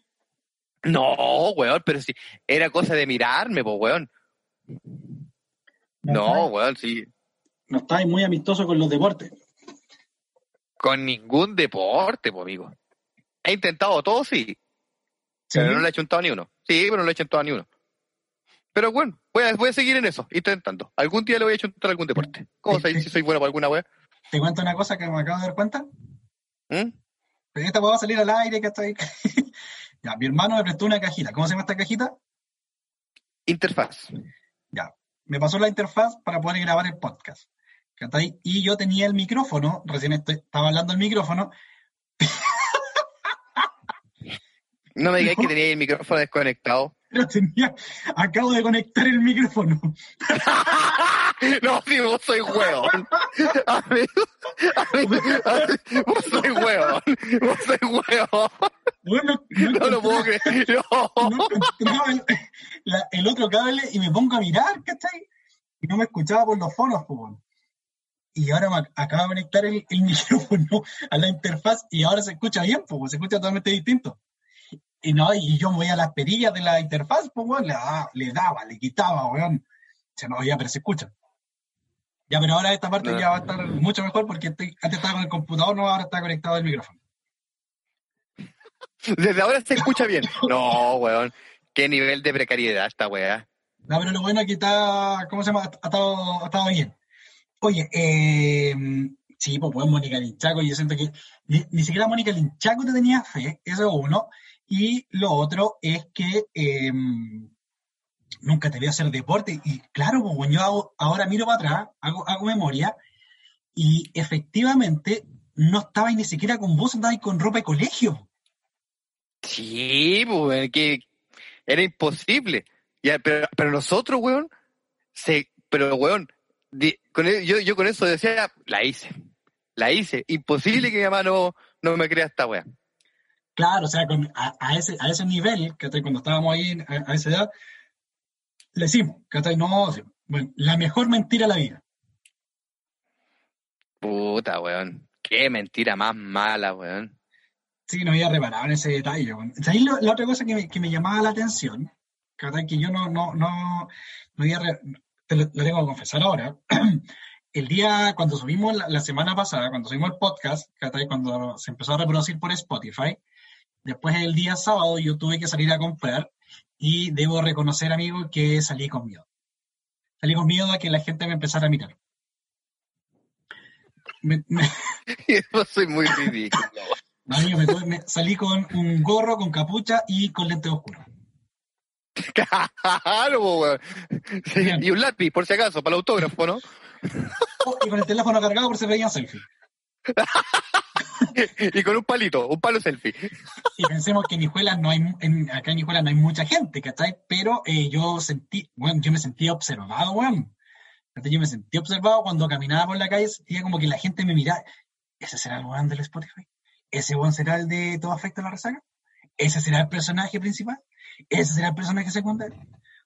No, weón, pero sí, era cosa de mirarme, pues, weón. No, weón, sí. No estáis muy amistoso con los deportes. Con ningún deporte, pues, amigo. He intentado todo, sí. Pero no le he chuntado ni uno. Sí, pero no le he chuntado ni uno. Pero bueno, voy a, voy a seguir en eso, intentando. Algún día le voy a chuntar algún deporte. ¿Cómo sabéis si soy bueno para alguna wea? Te cuento una cosa que me acabo de dar cuenta. ¿Mm? Pero esta puedo salir al aire, que estoy. ya, mi hermano me prestó una cajita. ¿Cómo se llama esta cajita? Interfaz. Ya, me pasó la interfaz para poder grabar el podcast. Y yo tenía el micrófono, recién estaba hablando el micrófono. No me digáis que tenía el micrófono desconectado. Lo tenía, acabo de conectar el micrófono. no, si vos soy hueón. vos soy hueón. Vos soy hueón. Bueno, no, lo puedo creer. No. el, otro cable y me pongo a mirar, ¿cachai? Y no me escuchaba por los fonos, pues y ahora me acaba de conectar el, micrófono a la interfaz y ahora se escucha bien, pues se escucha totalmente distinto. Y no, y yo me voy a las perillas de la interfaz, pues le, daba, le quitaba, weón. Se me oía, pero se escucha. Ya, pero ahora esta parte ya va a estar mucho mejor porque antes estaba con el computador, no, ahora está conectado el micrófono. Desde ahora se escucha bien. No, weón. Qué nivel de precariedad esta weá. No, pero lo bueno es que está, ¿cómo se llama? Ha estado, ha estado bien. Oye, eh, sí, pues, pues Mónica Linchaco, yo siento que ni, siquiera Mónica Linchaco te tenía fe, eso es uno. Y lo otro es que em, nunca te voy a hacer deporte. Y claro, pues yo ahora miro para atrás, hago, hago memoria, y efectivamente no estaba ni siquiera con vos, andabas con ropa de colegio. Sí, pues, que era imposible. Pero, pero nosotros, weón, se, pero weón, con yo, yo con eso decía, la hice, la hice. Imposible que mi mamá no, no me crea esta wea. Claro, o sea, a, ese, a ese nivel, que cuando estábamos ahí a, esa edad, le decimos, que no, bueno, la mejor mentira de la vida. Puta, weón. Qué mentira más mala, weón. Sí, no había reparado en ese detalle. weón. ¿Sabéis lo- la otra cosa que me, que me llamaba la atención? Que yo no, no, no, no había te lo, lo tengo que confesar ahora. El día, cuando subimos la, la semana pasada, cuando subimos el podcast, cuando se empezó a reproducir por Spotify, después el día sábado yo tuve que salir a comprar y debo reconocer, amigo, que salí con miedo. Salí con miedo a que la gente me empezara a mirar. Me- me- Yo soy muy ridículo. No, me salí con un gorro, con capucha y con lentes oscuros. Claro, po, weón. Sí, Y un lápiz, por si acaso, para el autógrafo, ¿no? Oh, y con el teléfono cargado por si veían selfie. Y con un palito, un palo selfie. Y pensemos que en Hijuelas no hay, en, acá en Hijuelas no hay mucha gente, ¿cachai? Pero eh, yo sentí, bueno, yo me sentí observado, weón. Yo me sentí observado cuando caminaba por la calle, sentía como que la gente me miraba. ¿Ese será el weón del Spotify? ¿Ese weón será el de Todo Afecta a la Resaca? ¿Ese será el personaje principal? ¿Ese será el personaje secundario?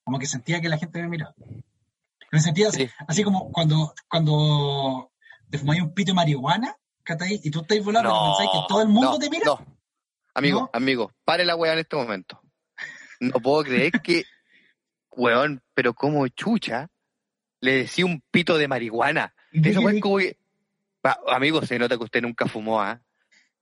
Como que sentía que la gente me miraba. Me sentía así, Sí. así como cuando, cuando te fumáis un pito de marihuana, ¿cachai? Y tú estás volando y pensáis que todo el mundo no, te mira. No. Amigo, ¿No? amigo, pare la weá en este momento. No puedo creer que, weón, pero como chucha, le decía un pito de marihuana. Y tú Esa que weá di- es como que. Pa- amigo, se nota que usted nunca fumó, ¿ah?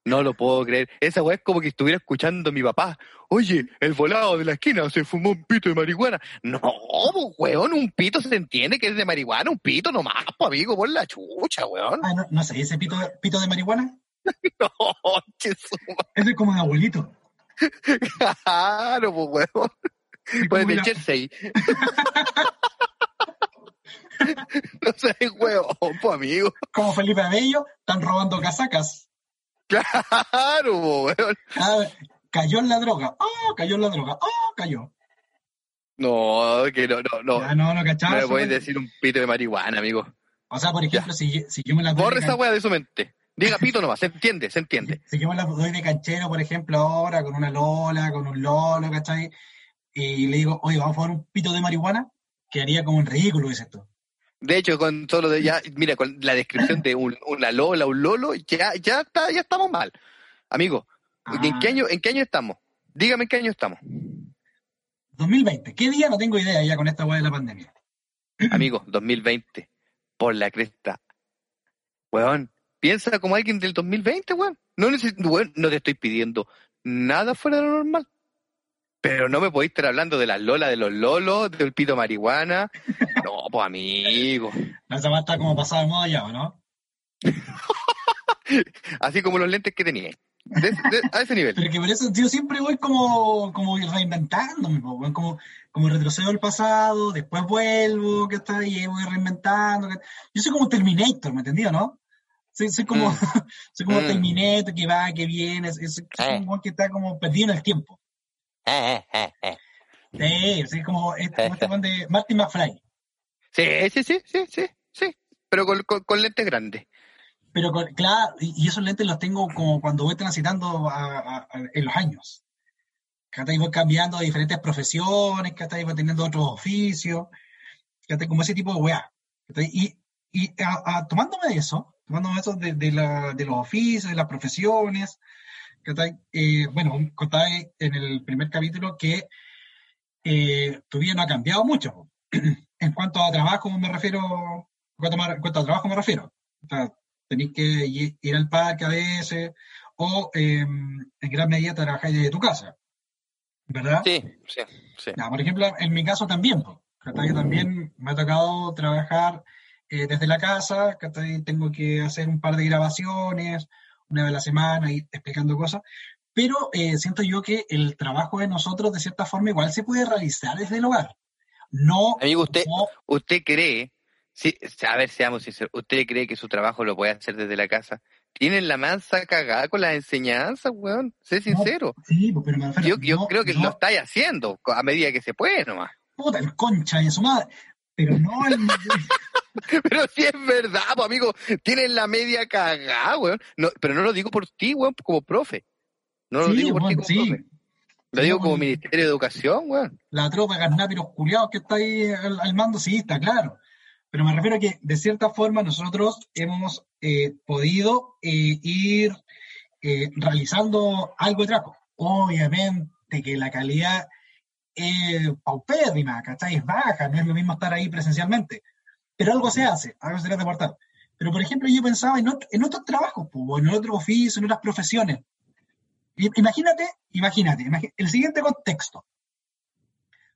No lo puedo creer. Esa weá es como que estuviera escuchando a mi papá. Oye, el volado de la esquina se fumó un pito de marihuana. No, po, weón, un pito se entiende que es de marihuana, un pito nomás, po, amigo, por la chucha, weón. Ah, no, no sé, ese pito, pito de marihuana, No, su ese es como de abuelito. Claro, pues, weón. Pues de Jersey. no sé, weón, pues, amigo. como Felipe Abello, están robando casacas. Claro, weón. Ah, cayó en la droga. ¡Oh, cayó en la droga! ¡Oh, cayó! No, que no, no, no. Ah, no, no, No me puedes decir un pito de marihuana, amigo. O sea, por ejemplo, si, si yo me la doy Borre esa weá de su mente. Diga pito nomás, se entiende, se entiende. si yo me la doy de canchero, por ejemplo, ahora, con una Lola, con un Lolo, ¿cachai? Y le digo, oye, vamos a fumar un pito de marihuana, quedaría como un ridículo, dices tú. De hecho, con solo de ya, mira, con la descripción de un, una Lola, un Lolo, ya, ya está, ya estamos mal. Amigo, ¿en Ah. qué año, en qué año estamos? Dígame en qué año estamos. 2020, ¿qué día? No tengo idea ya con esta weá de la pandemia. Amigo, 2020, por la cresta. Weón, piensa como alguien del 2020, weón. No, weón, no te estoy pidiendo nada fuera de lo normal. Pero no me podéis estar hablando de las lolas de los lolos, del pito marihuana. No, pues amigo. Esa weá está como pasada de moda ya, ¿o ¿no? Así como los lentes que tenía. De- de- a ese nivel. Pero que por eso yo siempre voy como, como reinventándome, weón, como, como retrocedo al pasado, después vuelvo, que está ahí, voy reinventando. que- Yo soy como Terminator, ¿me entendió, no? Soy, soy como, Mm. soy como Mm. Terminator que va, que viene, soy, soy Eh. un que está como perdido en el tiempo. Sí, soy como, es como este weón de Martin McFly. Sí, sí, sí, sí, sí, sí. Pero con, con- con lentes grandes. Pero con- claro, y, esos lentes los tengo como cuando voy transitando a- a- a- en los años. ¿Cachai? Voy cambiando de diferentes profesiones, ¿cachai? Voy teniendo otros oficios, ¿cachai? Como ese tipo de weá. Y, y a- a- tomándome de eso, tomándome eso de, de, la- de los oficios, de las profesiones. Eh, bueno, contaba en el primer capítulo que eh, tu vida no ha cambiado mucho. En cuanto a trabajo me refiero, en cuanto, a- trabajo me refiero. O sea, tenéis que ir al parque a veces, o eh, en gran medida trabajar desde tu casa, ¿verdad? Sí, sí, sí. Ya, por ejemplo, en mi caso también, también me ha tocado trabajar eh, desde la casa, tengo que hacer un par de grabaciones, una vez a la semana, ir explicando cosas, pero eh, siento yo que el trabajo de nosotros, de cierta forma, igual se puede realizar desde el hogar. No, Amigo, usted, no ¿Usted cree, sí, a ver, seamos sinceros, ¿usted cree que su trabajo lo puede hacer desde la casa? Tienen la mansa cagada con las enseñanzas, weón. Sé sincero. sí, pues, pero me refiero, Yo, yo no- creo que no- lo estáis haciendo a medida que se puede nomás. puta, el concha de su madre, pero no el... Pero si es verdad, pues, amigo, tienen la media cagada, weón. No, pero no lo digo por ti, weón, como profe. No lo Sí, digo por ti como sí. profe. Lo Sí, digo como. Ministerio de Educación, weón. la tropa de carnápiros culiados que está ahí al, al mando, sí, está claro. pero me refiero a que de cierta forma nosotros hemos eh, podido eh, ir eh, realizando algo de trabajo. Obviamente que la calidad es paupérrima, ¿cachai? Es baja, no es lo mismo estar ahí presencialmente, pero algo se hace, algo se trata de aportar. Pero, por ejemplo, yo pensaba en, otros trabajos, en otros oficios, en otras profesiones. Imagínate, imagínate, imagínate, el siguiente contexto.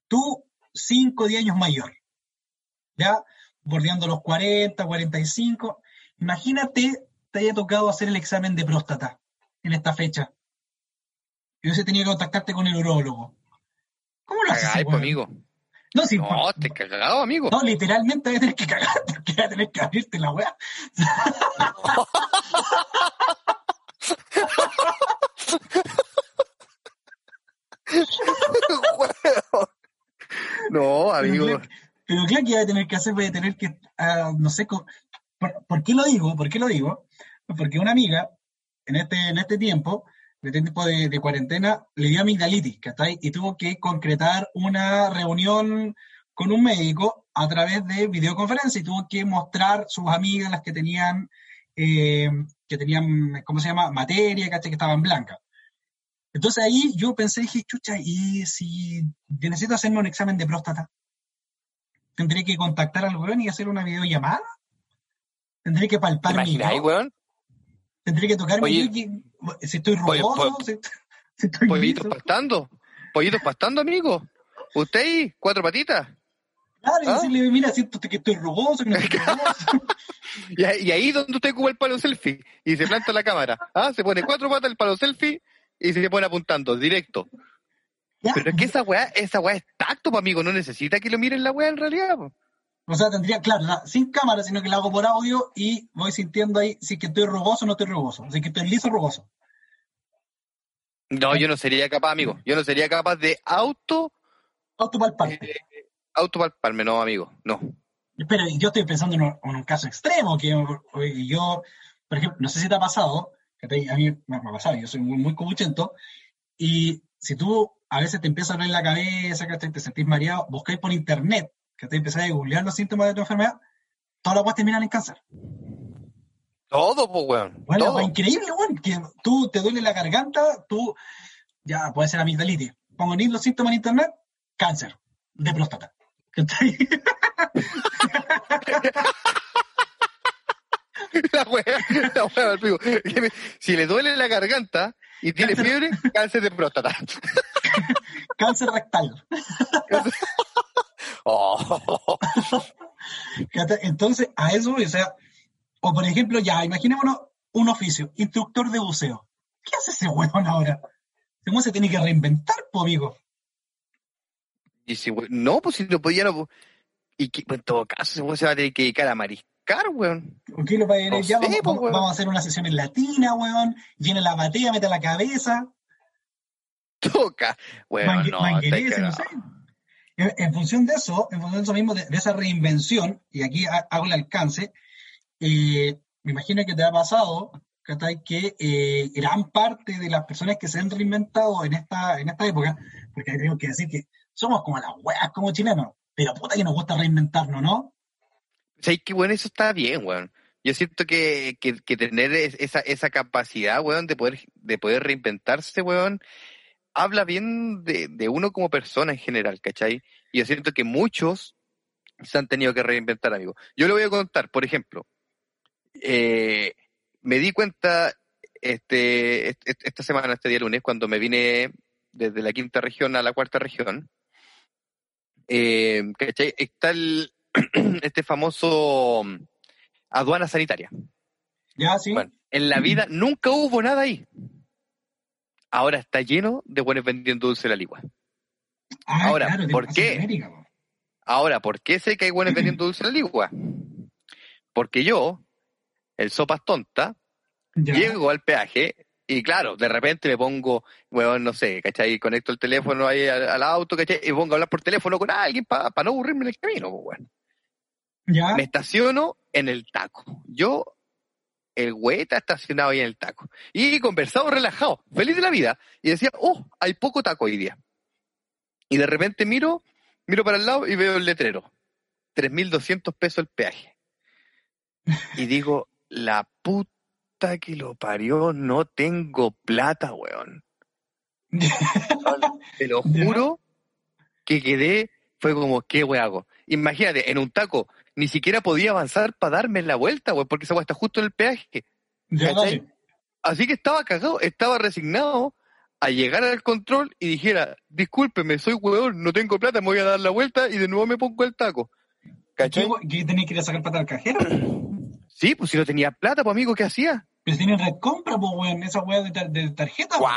Tú, 5 o 10 años mayor, ya bordeando los 40, 45, imagínate te haya tocado hacer el examen de próstata en esta fecha. Y hubiese tenido que contactarte con el urólogo. ¿Cómo lo haces? Pues, amigo. No, sí, no, te cagado, amigo. No, literalmente vas a tener que cagar, porque vas a tener que abrirte la weá. no, amigo. Pero, claro que va a tener que hacer, voy a tener que, uh, no sé, por, por, qué lo digo? ¿Por qué lo digo? Porque una amiga, en este, en este tiempo, de este tiempo de, de cuarentena, le dio amigdalitis, ¿cachai? Y tuvo que concretar una reunión con un médico a través de videoconferencia y tuvo que mostrar sus amigas las que tenían, eh, que tenían, ¿cómo se llama? Materia, ¿cachai? Que estaban blancas. Entonces ahí yo pensé, dije, chucha, ¿y si necesito hacerme un examen de próstata? ¿Tendré que contactar al weón y hacer una videollamada? ¿Tendré que palpar mi weón? ¿Tendré que tocar mi si estoy rugoso? si, estoy pollitos pastando, pollitos pastando, amigo. ¿Usted ahí? ¿Cuatro patitas? Claro, y ¿Ah? decirle, mira, siento que estoy rugoso, que no estoy rugoso. y, ahí donde usted cuba el palo selfie y se planta la cámara. ¿Ah? Se pone cuatro patas el palo selfie y se pone apuntando, directo. Pero es que esa weá, esa weá es tacto, amigo, no necesita que lo miren la weá en realidad. O sea, tendría, claro, sin cámara, sino que lo hago por audio y voy sintiendo ahí si que estoy rugoso o no estoy rugoso, si que estoy liso o rugoso. No, yo no sería capaz, amigo. Yo no sería capaz de auto... Autopalparte. Eh, autopalparme, no, amigo, no. Pero yo estoy pensando en un, caso extremo, que yo, por ejemplo, no sé si te ha pasado, a mí me ha pasado, yo soy muy, muy cobuchento, y si tú a veces te empieza a doler la cabeza, que te sentís mareado, buscáis por internet, que te empezáis a googlear los síntomas de tu enfermedad, todas las cosas terminan en cáncer. Todo, pues, weón. Bueno, todo. Pues, increíble, weón, que tú te duele la garganta, tú, ya puede ser amigdalitis. Pongo los síntomas en internet, cáncer de próstata. la wea, la wea, Si le duele la garganta y tiene fiebre, cáncer de próstata. cáncer rectal. oh. Entonces, a eso, o sea, o por ejemplo, ya, imaginémonos un oficio, instructor de buceo. ¿Qué hace ese huevón ahora? ¿Cómo se tiene que reinventar, po, amigo? Y si, no, pues si lo podía, no, y que, pues, en todo caso, se va a tener que dedicar a mariscar, weón. ¿Qué lo va a no ya, vamos, vamos, a hacer una sesión en latina, weón. Llena la batea, mete la cabeza. Toca, weón. no, no sé. En, función de eso, en función de eso mismo, de, esa reinvención, y aquí hago el alcance, eh, me imagino que te ha pasado, que eh, gran parte de las personas que se han reinventado en esta, en esta época, porque tengo que decir que somos como las weas como chilenos, pero puta que nos gusta reinventarnos, ¿no? Sí, que bueno, eso está bien, weón. Yo siento que, que, tener esa, esa capacidad, weón, de poder, de poder reinventarse, weón, habla bien de, de uno como persona en general, ¿cachai? Y yo siento que muchos se han tenido que reinventar, amigo. Yo le voy a contar, por ejemplo, eh, me di cuenta este, esta semana, este día lunes, cuando me vine desde la quinta región a la cuarta región, eh, ¿cachai? Está el, este famoso mm, aduana sanitaria. Ya, sí. Bueno, en la vida nunca hubo nada ahí. Ahora está lleno de buenos vendiendo dulce de la ligua. Ah, Ahora, ¿por qué? Ahora, ¿por qué sé que hay buenos vendiendo dulce de la ligua? Porque yo, el sopas tonta, llego al peaje y claro, de repente me pongo, bueno, no sé, ¿cachai? Conecto el teléfono ahí al, auto, ¿cachai? Y pongo a hablar por teléfono con alguien para no aburrirme en el camino, pues bueno. ¿Ya? Me estaciono en el taco. Yo, el güey está estacionado ahí en el taco. Y conversado relajado, feliz de la vida. Y decía, oh, hay poco taco hoy día. Y de repente miro, miro para el lado y veo el letrero. 3.200 pesos el peaje. Y digo, la puta que lo parió, no tengo plata, weón. Te lo juro que quedé, fue como, ¿qué weón hago? Imagínate, en un taco, ni siquiera podía avanzar para darme la vuelta, weón, porque esa weón está justo en el peaje. Así que estaba cagado, estaba resignado a llegar al control y dijera, discúlpeme, soy weón, no tengo plata, me voy a dar la vuelta y de nuevo me pongo el taco. ¿Qué, ¿Cachai? qué tenías que ir a sacar plata al cajero? Sí, pues si no tenía plata, pues amigo, ¿qué hacía? Pero si tienen red compra, pues, weón, esa weá de, tar- de tarjeta. Guau.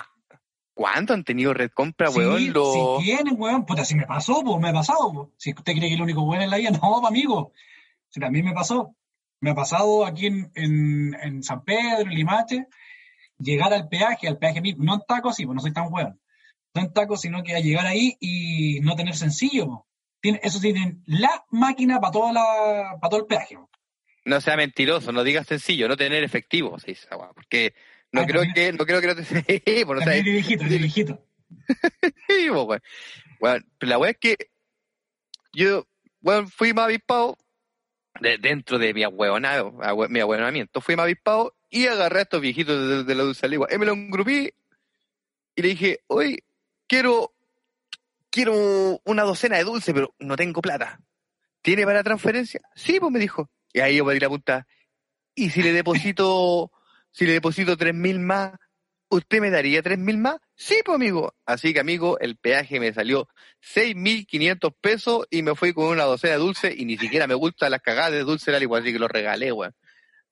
¿Cuánto han tenido red compra, Sí, weón? Los- Si tienen, weón, puta, si me pasó, pues me ha pasado. pues. Si usted cree que es el único weón en la vida, no, pues, amigo. Si también me pasó. Me ha pasado aquí en, en, en San Pedro, en Limache, llegar al peaje, al peaje mismo, no en taco, sí, pues no soy tan weón. No en taco, sino que a llegar ahí y no tener sencillo. pues. Tiene, eso sí, tienen la máquina para toda la, para todo el peaje. pues. No sea mentiroso, no digas sencillo, no tener efectivo, weón, porque no Ah, creo también- que, no creo que no te sí, pues, no También sea- viejito, viejito. Sí, weón. Weón, pero la weá es que yo, weón, fui más avispado de- dentro de mi ahueonado, ahue- mi ahueonamiento, fui más avispado y agarré a estos viejitos de, de la dulce aligua. Y me lo engrupí y le dije, oye, quiero, quiero una docena de dulce, pero no tengo plata. ¿Tiene para transferencia? Sí, pues me dijo. Y ahí yo me di la punta. ¿Y si le deposito, si le deposito tres mil más, ¿usted me daría tres mil más? Sí, pues amigo. Así que amigo, el peaje me salió seis mil quinientos pesos y me fui con una docena de dulce y ni siquiera me gustan las cagadas de dulce la igual, así que lo regalé, weón.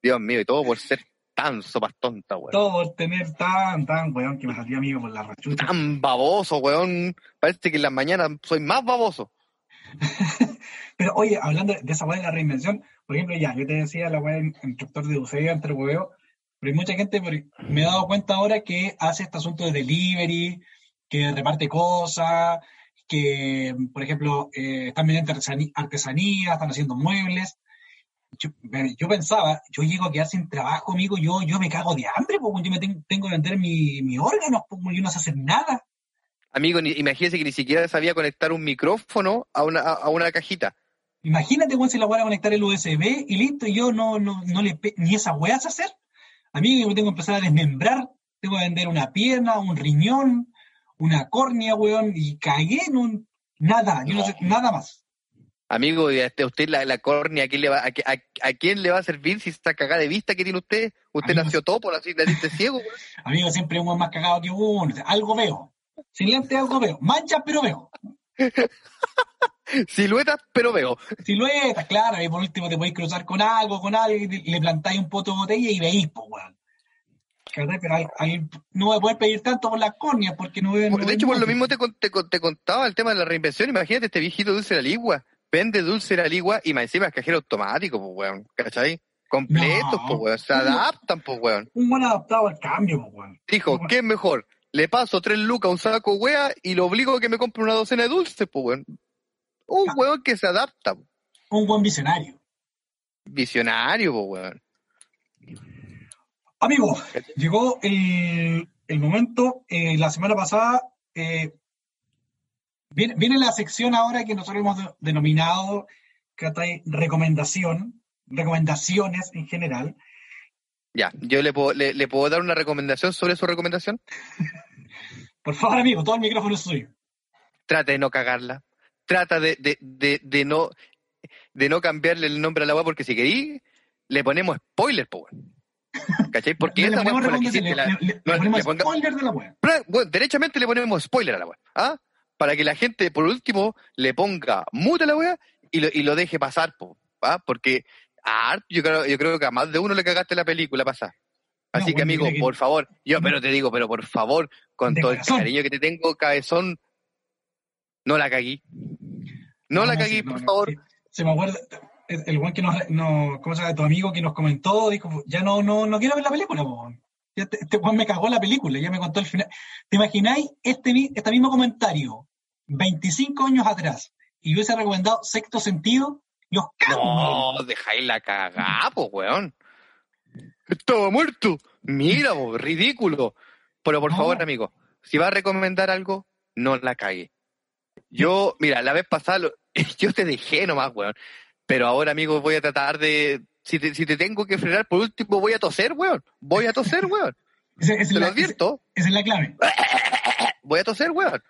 Dios mío, y todo por ser tan sopas tonta, weón. Todo por tener tan, tan, weón, que me salió amigo por la rachucha. Tan baboso, weón. Parece que en las mañanas soy más baboso. Pero oye, hablando de esa weá de la reinvención, por ejemplo, ya, yo te decía la weá instructor de buceo entre hueveo, pero hay mucha gente, por- me he dado cuenta ahora que hace este asunto de delivery, que reparte cosas, que, por ejemplo, eh, están vendiendo artesanía, están haciendo muebles. Yo, yo pensaba, yo llego a quedar sin trabajo, amigo, yo, yo me cago de hambre, porque yo me ten- tengo que vender mi, mi órganos, porque yo no sé hacer nada. Amigo, ni, imagínese que ni siquiera sabía conectar un micrófono a una, a, a una cajita. Imagínate, weón, si la weá a conectar el USB y listo, y yo no, no, no le ni esa weá sé hacer. A mí yo tengo que empezar a desmembrar, tengo que vender una pierna, un riñón, una córnea, weón, y cagué en un nada, yo no, sé nada más. Amigo, y a este- usted la, la córnea, ¿a quién, le va, a, qué- a- a quién le va a servir si está cagada de vista que tiene usted? Usted Amigo, nació topo, así, nariz de ciego, weón. Amigo, siempre un weón más cagado que uno, algo veo. Sin lente algo veo, manchas pero veo. Siluetas, pero veo. Siluetas, claro, y por último te podéis cruzar con algo, con y le plantáis un poto de botella y veís, pues, weón. Pero ahí- ahí no voy a poder pedir tanto por las córneas porque no no de hecho, por lo mismo te, te contaba el tema de la reinvención. Imagínate este viejito dulce de la ligua. Vende dulce de la ligua y más encima es cajero automático, pues, weón. ¿Cachai? Completos, No. pues, weón. Se adaptan, pues, weón. Un buen adaptado al cambio, pues, weón. Dijo, ¿qué es mejor? Le paso tres lucas a un saco wea y lo obligo a que me compre una docena de dulces, pues, weón. Un Ah. weón que se adapta. po. Un buen visionario. Visionario, weón. Amigo, llegó el, el momento, eh, la semana pasada, eh, viene, viene la sección ahora que nosotros hemos de- denominado recomendación, recomendaciones en general. Ya, yo le puedo, le, le puedo dar una recomendación sobre su recomendación. Por favor, amigo, todo el micrófono es suyo. Trata de no cagarla. Trata de, de, de, de no de no cambiarle el nombre a la weá, porque si querí, le ponemos spoiler, weón. ¿Cachai? Porque le, esa weá ponemos fue la que recomendación, hiciste. le- la- le- le no, ponemos le ponga- spoiler de la web. Pero, bueno, derechamente le ponemos spoiler a la weá. ¿Ah? Para que la gente, por último, le ponga mute a la weá y lo, y lo deje pasar, po, ¿ah? Porque a Art, yo creo, yo creo que a más de uno le cagaste la película pasada. Así No, que, bueno, amigo, que- por favor, yo pero te digo, pero por favor, con De todo el cariño que te tengo, cabezón, no la caguí. No, la sí, no, por no, favor. sí. Se me acuerda, el, el buen que nos, no, ¿cómo se llama? Tu amigo que nos comentó, dijo, ya no, no, no quiero ver la película, po, weón. Ya te- Este Juan me cagó la película, ya me contó el final. ¿Te imagináis este, este mismo comentario 25 años atrás y hubiese recomendado Sexto Sentido? Los cago. No, dejáis la cagada, po, weón. Estaba muerto. Mira, po, ridículo. Pero por No. favor, amigo, si va a recomendar algo, no la cague. Yo, mira, la vez pasada, lo- yo te dejé nomás, weón. Pero ahora, amigo, voy a tratar de... Si te, si te tengo que frenar, por último voy a toser, weón. Voy a toser, weón. Esa, esa es Te lo advierto. esa es la clave. Voy a toser, weón.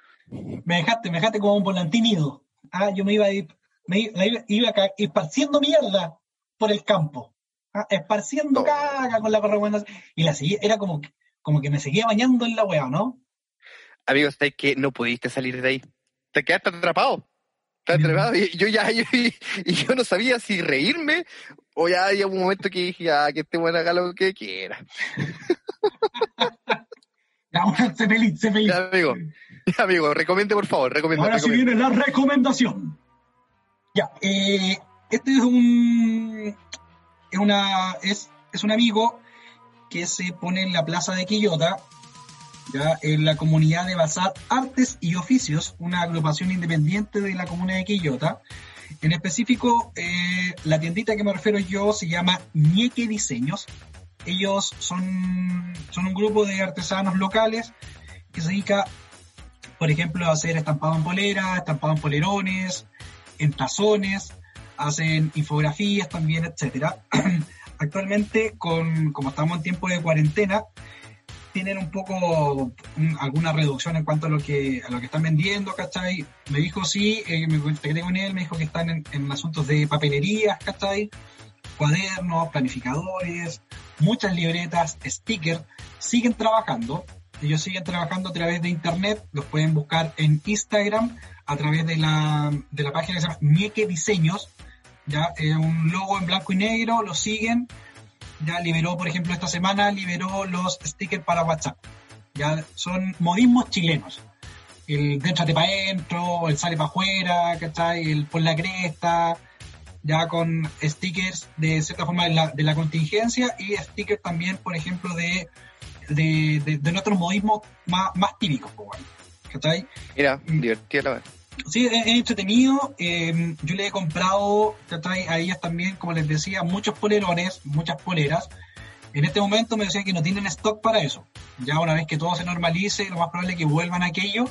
Me dejaste, me dejaste como un volantín ido. Ah, yo me iba a ir, me iba, iba acá esparciendo mierda por el campo. Ah, esparciendo No. caga con la recomendación. Y la seguía, era como, que- como que me seguía bañando en la weá, ¿no? Amigo, ¿sabes que no pudiste salir de ahí? Te quedaste atrapado. Te atrapado y yo ya, yo, y, y yo no sabía si reírme o ya había un momento que dije, ya, que este bueno haga lo que quiera. Ya, bueno, sé feliz, sé feliz. Ya, amigo. Ya, amigo, recomiende, por favor, recomiende. Ahora sí viene la recomendación. Ya, eh, este es un es una es, es un amigo que se pone en la plaza de Quillota, ya en la comunidad de Bazar Artes y Oficios, una agrupación independiente de la comuna de Quillota. En específico, eh, la tiendita que me refiero yo se llama Ñeque Diseños. Ellos son, son un grupo de artesanos locales que se dedica por ejemplo, hacer estampado en polera, estampado en polerones, en tazones, hacen infografías también, etcétera. Actualmente, con, como estamos en tiempo de cuarentena, tienen un poco un- alguna reducción en cuanto a lo que a lo que están vendiendo, ¿cachai? Me dijo sí, eh, me contacté con él, me dijo que están en, en asuntos de papelerías, ¿cachai? Cuadernos, planificadores, muchas libretas, stickers, siguen trabajando, ellos siguen trabajando a través de internet, los pueden buscar en Instagram a través de la, de la página que se llama Ñeque Diseños, ya un logo en blanco y negro, lo siguen, ya liberó, por ejemplo, esta semana liberó los stickers para WhatsApp, ya son modismos chilenos, el déntrate para adentro, el sale para afuera, ¿cachai? el por la cresta, ya con stickers de cierta forma de la, de la contingencia y stickers también, por ejemplo, de de, de, de nuestros modismos más, más típicos, ¿cachai? Mira, Mm. divertida la verdad. Sí, es, es entretenido. eh, yo le he comprado a ellas también, como les decía, muchos polerones, muchas poleras. En este momento me decían que no tienen stock para eso. Ya una vez que todo se normalice, lo más probable es que vuelvan a aquello.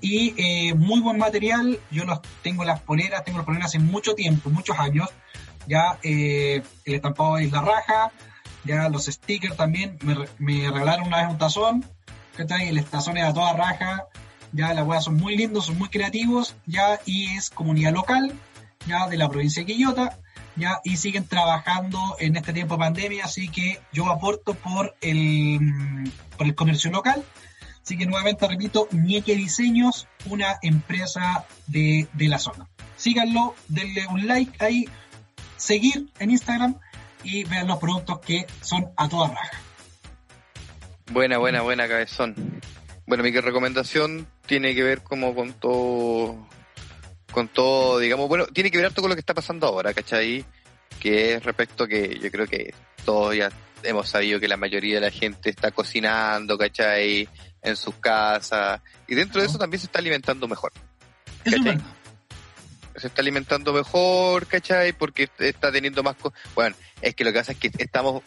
Y eh, muy buen material. Yo los tengo las poleras, tengo las poleras hace mucho tiempo, muchos años. Ya eh, el estampado es la raja. Ya los stickers también. Me, me regalaron una vez un tazón. ¿cachai? El tazón era toda raja ya las weas son muy lindos, son muy creativos, ya, y es comunidad local, ya, de la provincia de Quillota, ya, y siguen trabajando en este tiempo de pandemia, así que yo aporto por el, mm, por el comercio local, así que nuevamente repito, Ñeque Diseños, una empresa de, de la zona. Síganlo, denle un like ahí, seguir en Instagram y vean los productos que son a toda raja. Buena, buena, buena, cabezón. Bueno, mi recomendación tiene que ver como con todo, con todo, digamos, bueno, tiene que ver harto con lo que está pasando ahora, ¿cachai? Que es respecto a que yo creo que todos ya hemos sabido que la mayoría de la gente está cocinando, ¿cachai? En sus casas. Y dentro de eso también se está alimentando mejor. ¿Cachai? se está alimentando mejor, ¿cachai? Porque está teniendo más... co- Bueno, es que lo que pasa es que estamos...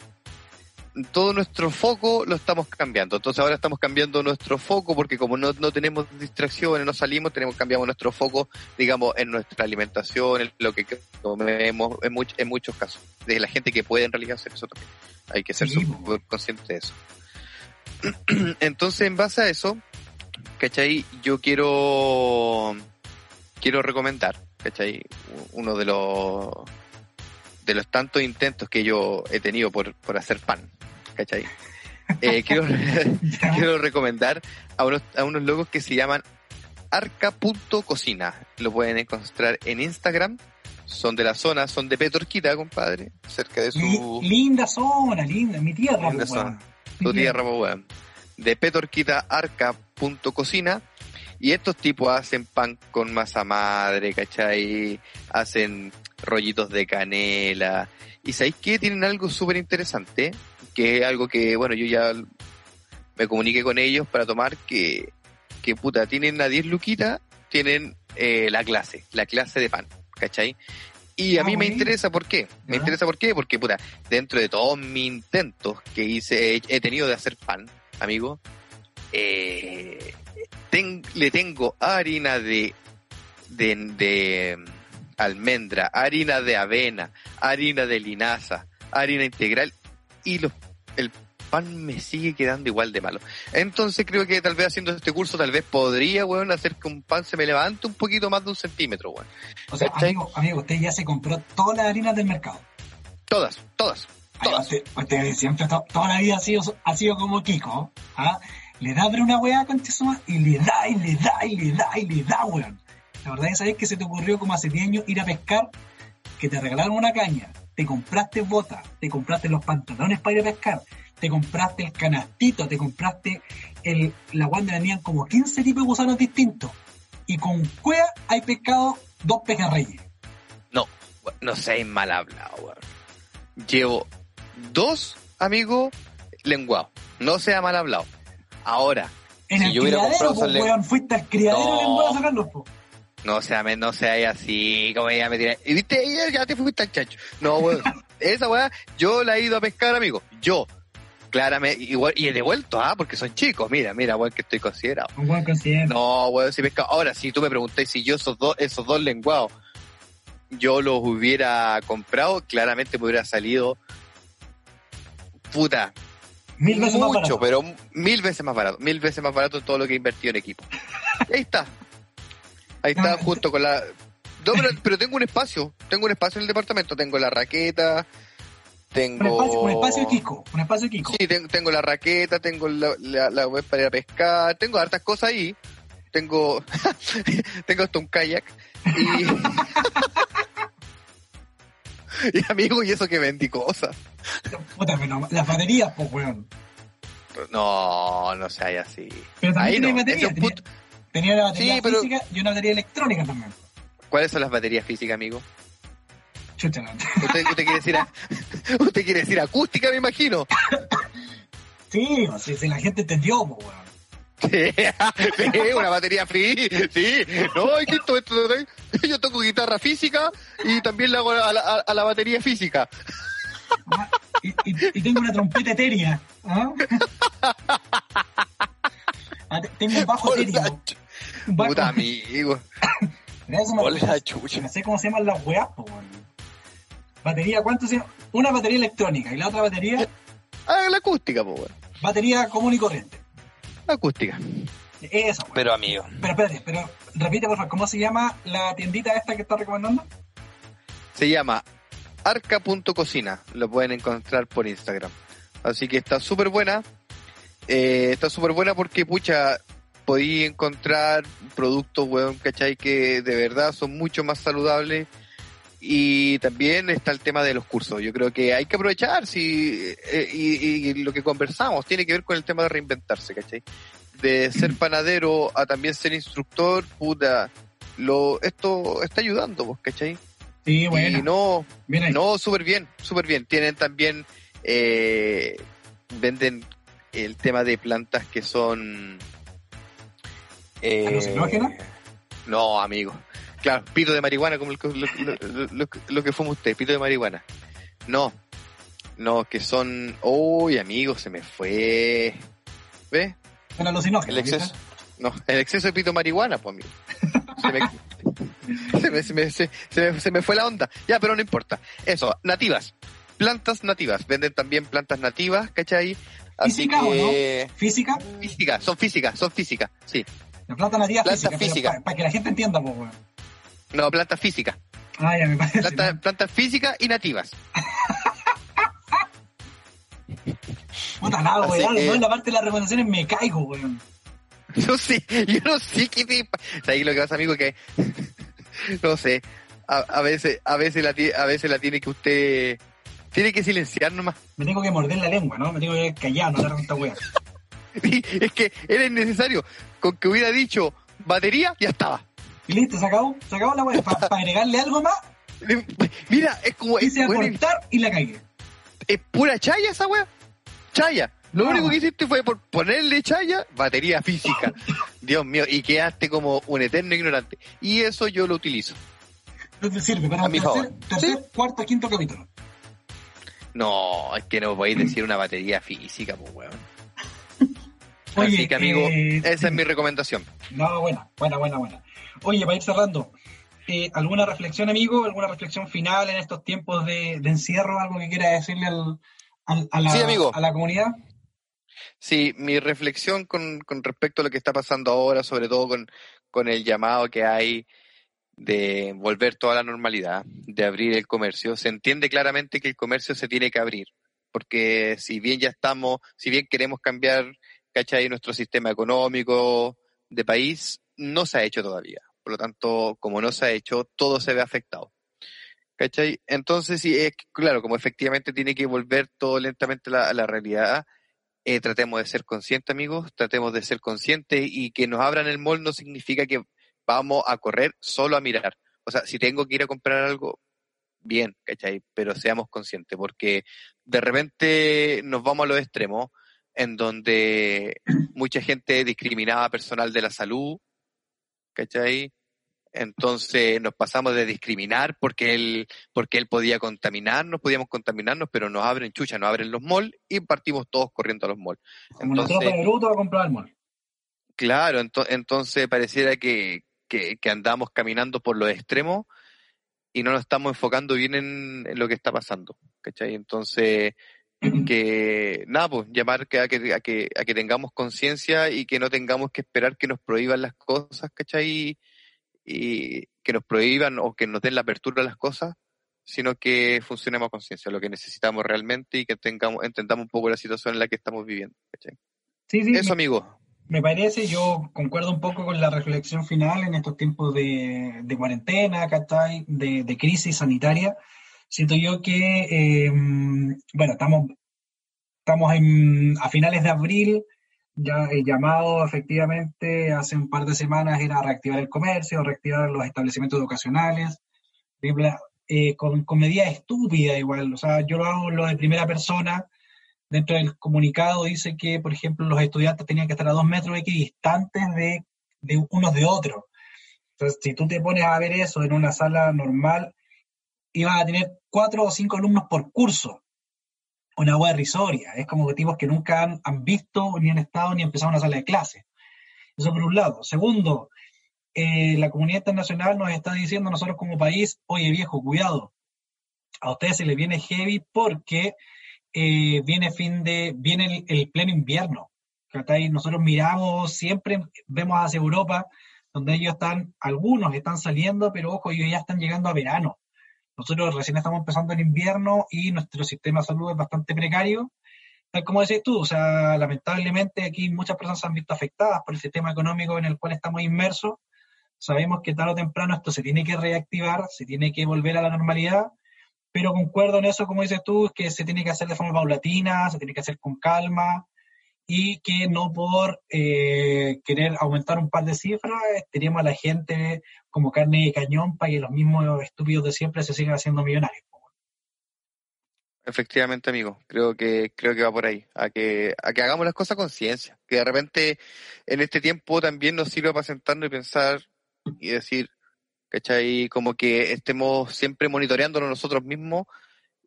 Todo nuestro foco lo estamos cambiando. Entonces ahora estamos cambiando nuestro foco porque como no, no tenemos distracciones, no salimos, tenemos cambiamos nuestro foco, digamos, en nuestra alimentación, en lo que comemos, en, much- en muchos casos. De la gente que puede en realidad hacer eso también. Hay que ser Sí, consciente de eso. Entonces, en base a eso, ¿cachai? Yo quiero quiero recomendar, ¿cachai? Uno de los de los tantos intentos que yo he tenido por, por hacer pan, ¿cachai? Eh, quiero, recomendar a unos, a unos logos que se llaman arca.cocina. Lo pueden encontrar en Instagram. Son de la zona, son de Petorquita, compadre, cerca de su... Li- linda zona, linda, mi tierra, Linda pues, zona. Tu tierra, po, weón. De Petorquita Arca.cocina. Y estos tipos hacen pan con masa madre, ¿cachai? Hacen rollitos de canela. Y ¿sabéis qué? Tienen algo súper interesante, que es algo que, bueno, yo ya me comuniqué con ellos para tomar, que, que puta, tienen a 10 luquitas, tienen eh, la clase, la clase de pan, ¿cachai? Y a Ah, mí me interesa por qué. Me interesa por qué, porque puta, dentro de todos mis intentos que hice, he, he tenido de hacer pan, amigo, eh, ten- le tengo harina de, de, de almendra, harina de avena, harina de linaza, harina integral y los, el pan me sigue quedando igual de malo. Entonces creo que tal vez haciendo este curso tal vez podría, weón, hacer que un pan se me levante un poquito más de un centímetro, weón. O sea, amigo, amigo, usted ya se compró todas las harinas del mercado. Todas, todas, Ay, todas. Usted, usted siempre, to- toda la vida ha sido, ha sido como Kiko. ¿ah? Le da pero una weá con Chesuma y le da y le da y le da y le da, weón. La verdad es sabes que se te ocurrió como hace 10 años ir a pescar, que te regalaron una caña, te compraste botas, te compraste los pantalones para ir a pescar, te compraste el canastito, te compraste el, la weá donde venían como 15 tipos de gusanos distintos. Y con cuea hay pescado dos pejerreyes. No, no seas mal hablado, weón. Llevo dos amigos lenguados. No sea mal hablado. Ahora, En Si el yo hubiera criadero, comprado pues, weón, fuiste al criadero No. y le a sacarlos, po. No sea, no sea así, como ella me tira. Y viste, ella ya te fuiste al chancho. No, weón. Esa weá, yo la he ido a pescar, amigo. Yo. Claramente, igual, y he devuelto, ah, porque son chicos. Mira, mira, weón, que estoy considerado. Un buen considero. No, weón, si pescado. Ahora, si tú me preguntáis si yo esos dos, esos dos lenguados, yo los hubiera comprado, claramente me hubiera salido. Puta, Mil veces más mucho, barato. pero mil veces más barato, mil veces más barato todo lo que he invertido en equipo. Ahí está. Ahí está, No, junto con la... No, pero, pero tengo un espacio, tengo un espacio en el departamento, tengo la raqueta, Un tengo... espacio, un espacio Kiko. Un espacio Kiko. Sí, ten- tengo la raqueta, tengo la, la, la web para ir a pescar, tengo hartas cosas ahí, tengo, tengo hasta un kayak y... y amigo, y eso que vendí cosas. Puta, pero las baterías, pues, weón. No, no se hay así. Pero Ahí no, batería. es un Tenía, punto- tenía la batería Sí, pero- física y una batería electrónica también. ¿Cuáles son las baterías físicas, amigo? Chucha, no. ¿Usted, usted quiere decir a- usted quiere decir acústica, me imagino? Sí, o sea, si la gente entendió, pues, weón. Sí, una batería free, sí. No, es que esto, esto- yo toco guitarra física y también le hago a la, a- a la batería física. Ah, Y, y- y tengo una trompeta etérea. ¿ah? Ah, te- Tengo un bajo etéreo. Puta amigo. Hola, chucha. No sé cómo se llaman las weas, weón. Batería, ¿cuánto se llama? Una batería electrónica y la otra batería, Ah, la acústica, pues, weón. batería común y corriente. Acústica. Eso, weón. Pero amigo. Pero espérate, pero repite por favor, ¿cómo se llama la tiendita esta que está recomendando? Se llama arca.cocina. Lo pueden encontrar por Instagram. Así que está súper buena. Eh, está súper buena porque, pucha, podí encontrar productos, weón, ¿cachai? Que de verdad son mucho más saludables. Y también está el tema de los cursos. Yo creo que hay que aprovechar si, eh, y, y lo que conversamos tiene que ver con el tema de reinventarse, ¿cachai? De ser panadero a también ser instructor, puta, lo, esto está ayudando, pues, ¿cachai? Sí, Y bueno. no, Bien ahí. no, súper bien, súper bien. Tienen también, eh, venden el tema de plantas que son... Eh, ¿Alucinógenas? No, amigo. Claro, pito de marihuana, como el que- lo, lo- lo- lo que fuma usted, pito de marihuana. No, no, que son... Uy, amigo, se me fue. ¿Ves? Son alucinógenos. El exceso. No, el exceso de pito de marihuana, pues, amigo. Se me, se me, se me- se- se me- se me fue la onda. Ya, pero no importa. Eso, nativas. Plantas nativas. Venden también plantas nativas, ¿cachai? Así ¿Física o que... Física, Físicas, son físicas, son físicas, sí. La planta nativa Planta física, física. para que la gente entienda, pues, weón. No, plantas físicas. Ah, ya me parece. Planta- ¿no? Plantas físicas y nativas. Puta nada, weón. Yo en la parte de las recomendaciones me caigo, weón. No sé, yo no sé qué te pa- ¿Sabes lo que pasa, amigo? Que no sé. A, a veces, a veces la a veces la tiene que usted tiene que silenciar nomás. Me tengo que morder la lengua, ¿no? Me tengo que callar, no dar tanta weón. es que era innecesario. Con que hubiera dicho batería, ya estaba. Y listo, se acabó. Se acabó la weón. Para agregarle algo más, Mira, es como es, hice a bueno, cortar y la cagué. es pura chaya esa wea. Chaya. Lo No. único que hiciste fue por ponerle chaya, batería física. Dios mío, y quedaste como un eterno ignorante. Y eso yo lo utilizo. No te sirve para mi tercer cuarto, quinto capítulo. No, es que no podéis decir una batería física, pues weón. Oye, Así que amigo, eh, esa es mi recomendación. No, buena, buena, buena, buena. Oye, para ir cerrando, eh, ¿alguna reflexión, amigo? ¿Alguna reflexión final en estos tiempos de, encierro? ¿Algo que quiera decirle al, a, la, a la comunidad? Sí, mi reflexión con, con, respecto a lo que está pasando ahora, sobre todo con, con el llamado que hay de volver toda la normalidad, de abrir el comercio, se entiende claramente que el comercio se tiene que abrir, porque si bien ya estamos, si bien queremos cambiar, ¿cachai? Nuestro sistema económico de país, no se ha hecho todavía. Por lo tanto, como no se ha hecho, todo se ve afectado. ¿Cachai? Entonces, sí, es claro, como efectivamente tiene que volver todo lentamente a la, realidad, eh, tratemos de ser conscientes, amigos, tratemos de ser conscientes y que nos abran el mall no significa que vamos a correr solo a mirar. O sea, si tengo que ir a comprar algo, bien, ¿cachai? Pero seamos conscientes, porque de repente nos vamos a los extremos, en donde mucha gente discriminaba personal de la salud, ¿cachai? Entonces nos pasamos de discriminar porque él, porque él podía contaminarnos, podíamos contaminarnos, pero nos abren chucha, nos abren los malls y partimos todos corriendo a los malls. entonces, a comprar el mall. Claro, entonces pareciera que, que, andamos caminando por los extremos y no nos estamos enfocando bien en, lo que está pasando, ¿cachai? Entonces, que nada, pues llamar a, que, a, que, a que tengamos conciencia y que no tengamos que esperar que nos prohíban las cosas, ¿cachai? Y que nos prohíban o que nos den la apertura a las cosas, sino que funcionemos conciencia, lo que necesitamos realmente y que tengamos, entendamos un poco la situación en la que estamos viviendo, ¿cachai? Sí, sí, Eso, amigo me parece, yo concuerdo un poco con la reflexión final en estos tiempos de, de cuarentena, De, de, crisis sanitaria. Siento yo que, em, bueno, estamos, estamos en, a finales de abril, ya el llamado efectivamente hace un par de semanas era reactivar el comercio, reactivar los establecimientos educacionales, eh, con, con medidas estúpidas igual, o sea, yo lo hago lo de primera persona, Dentro del comunicado dice que, por ejemplo, los estudiantes tenían que estar a dos metros equidistantes de, de unos de otros. Entonces, si tú te pones a ver eso en una sala normal, ibas a tener cuatro o cinco alumnos por curso. Una web risoria. Es como que tipos que nunca han, visto, ni han estado, ni empezado una sala de clase. Eso por un lado. Segundo, eh, la comunidad internacional nos está diciendo nosotros como país, oye viejo, cuidado. A ustedes se les viene heavy porque eh, viene fin de, viene el, pleno invierno. Nosotros miramos siempre, vemos hacia Europa, donde ellos están, algunos están saliendo, pero ojo, ellos ya están llegando a verano. Nosotros recién estamos empezando el invierno y nuestro sistema de salud es bastante precario. Tal como decís tú, o sea, lamentablemente aquí muchas personas se han visto afectadas por el sistema económico en el cual estamos inmersos. Sabemos que tarde o temprano esto se tiene que reactivar, se tiene que volver a la normalidad pero concuerdo en eso, como dices tú, que se tiene que hacer de forma paulatina, se tiene que hacer con calma y que no por eh, querer aumentar un par de cifras tenemos a la gente como carne de cañón para que los mismos estúpidos de siempre se sigan haciendo millonarios. Efectivamente, amigo, creo que creo que va por ahí, a que a que hagamos las cosas con ciencia, que de repente en este tiempo también nos sirva para sentarnos y pensar y decir, ¿cachai? Como que estemos siempre monitoreándonos nosotros mismos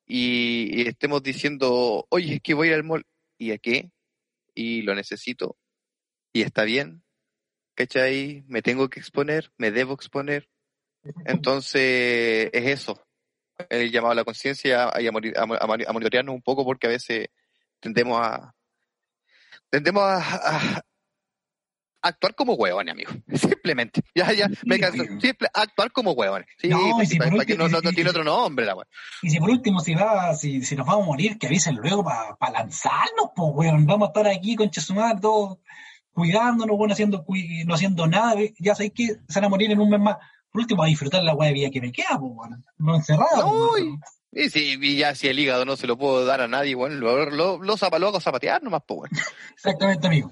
y, estemos diciendo, oye, es que voy al mall, ¿y a qué? Y lo necesito, y está bien, ¿cachai? Me tengo que exponer, me debo exponer. Entonces, es eso, el llamado a la conciencia y a, a, monitorearnos un poco porque a veces tendemos a tendemos a, actuar como huevones, amigo. Simplemente. Ya, ya, me canso. Simple, actuar como huevones. Sí, no, si no, no, tiene otro nombre la Y si por último, si va, si, si nos vamos a morir, que avisen luego para pa lanzarnos, pues weón. Vamos a estar aquí con Chesumar, todos cuidándonos, bueno, haciendo, no haciendo nada. Ya sabéis que se van a morir en un mes más. Por último, a disfrutar la hueá de vida que me queda, pues weón. No encerrado. No, y, si, y ya si el hígado no se lo puedo dar a nadie, bueno, lo, lo, lo, hago zapatear nomás, pues bueno. Exactamente, amigo.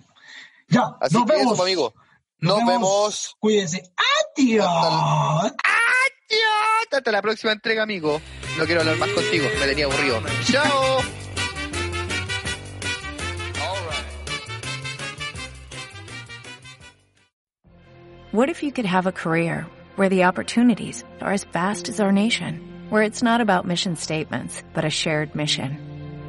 Ya, Así nos que vemos. Eso, amigo. Nos, vemos. Cuídense. ¡Adiós! ¡Adiós! Hasta la próxima entrega, amigo. No quiero hablar más contigo, me tenía aburrido. ¡Chao! What if you could have a career where the opportunities are as vast as our nation, where it's not about mission statements, but a shared mission?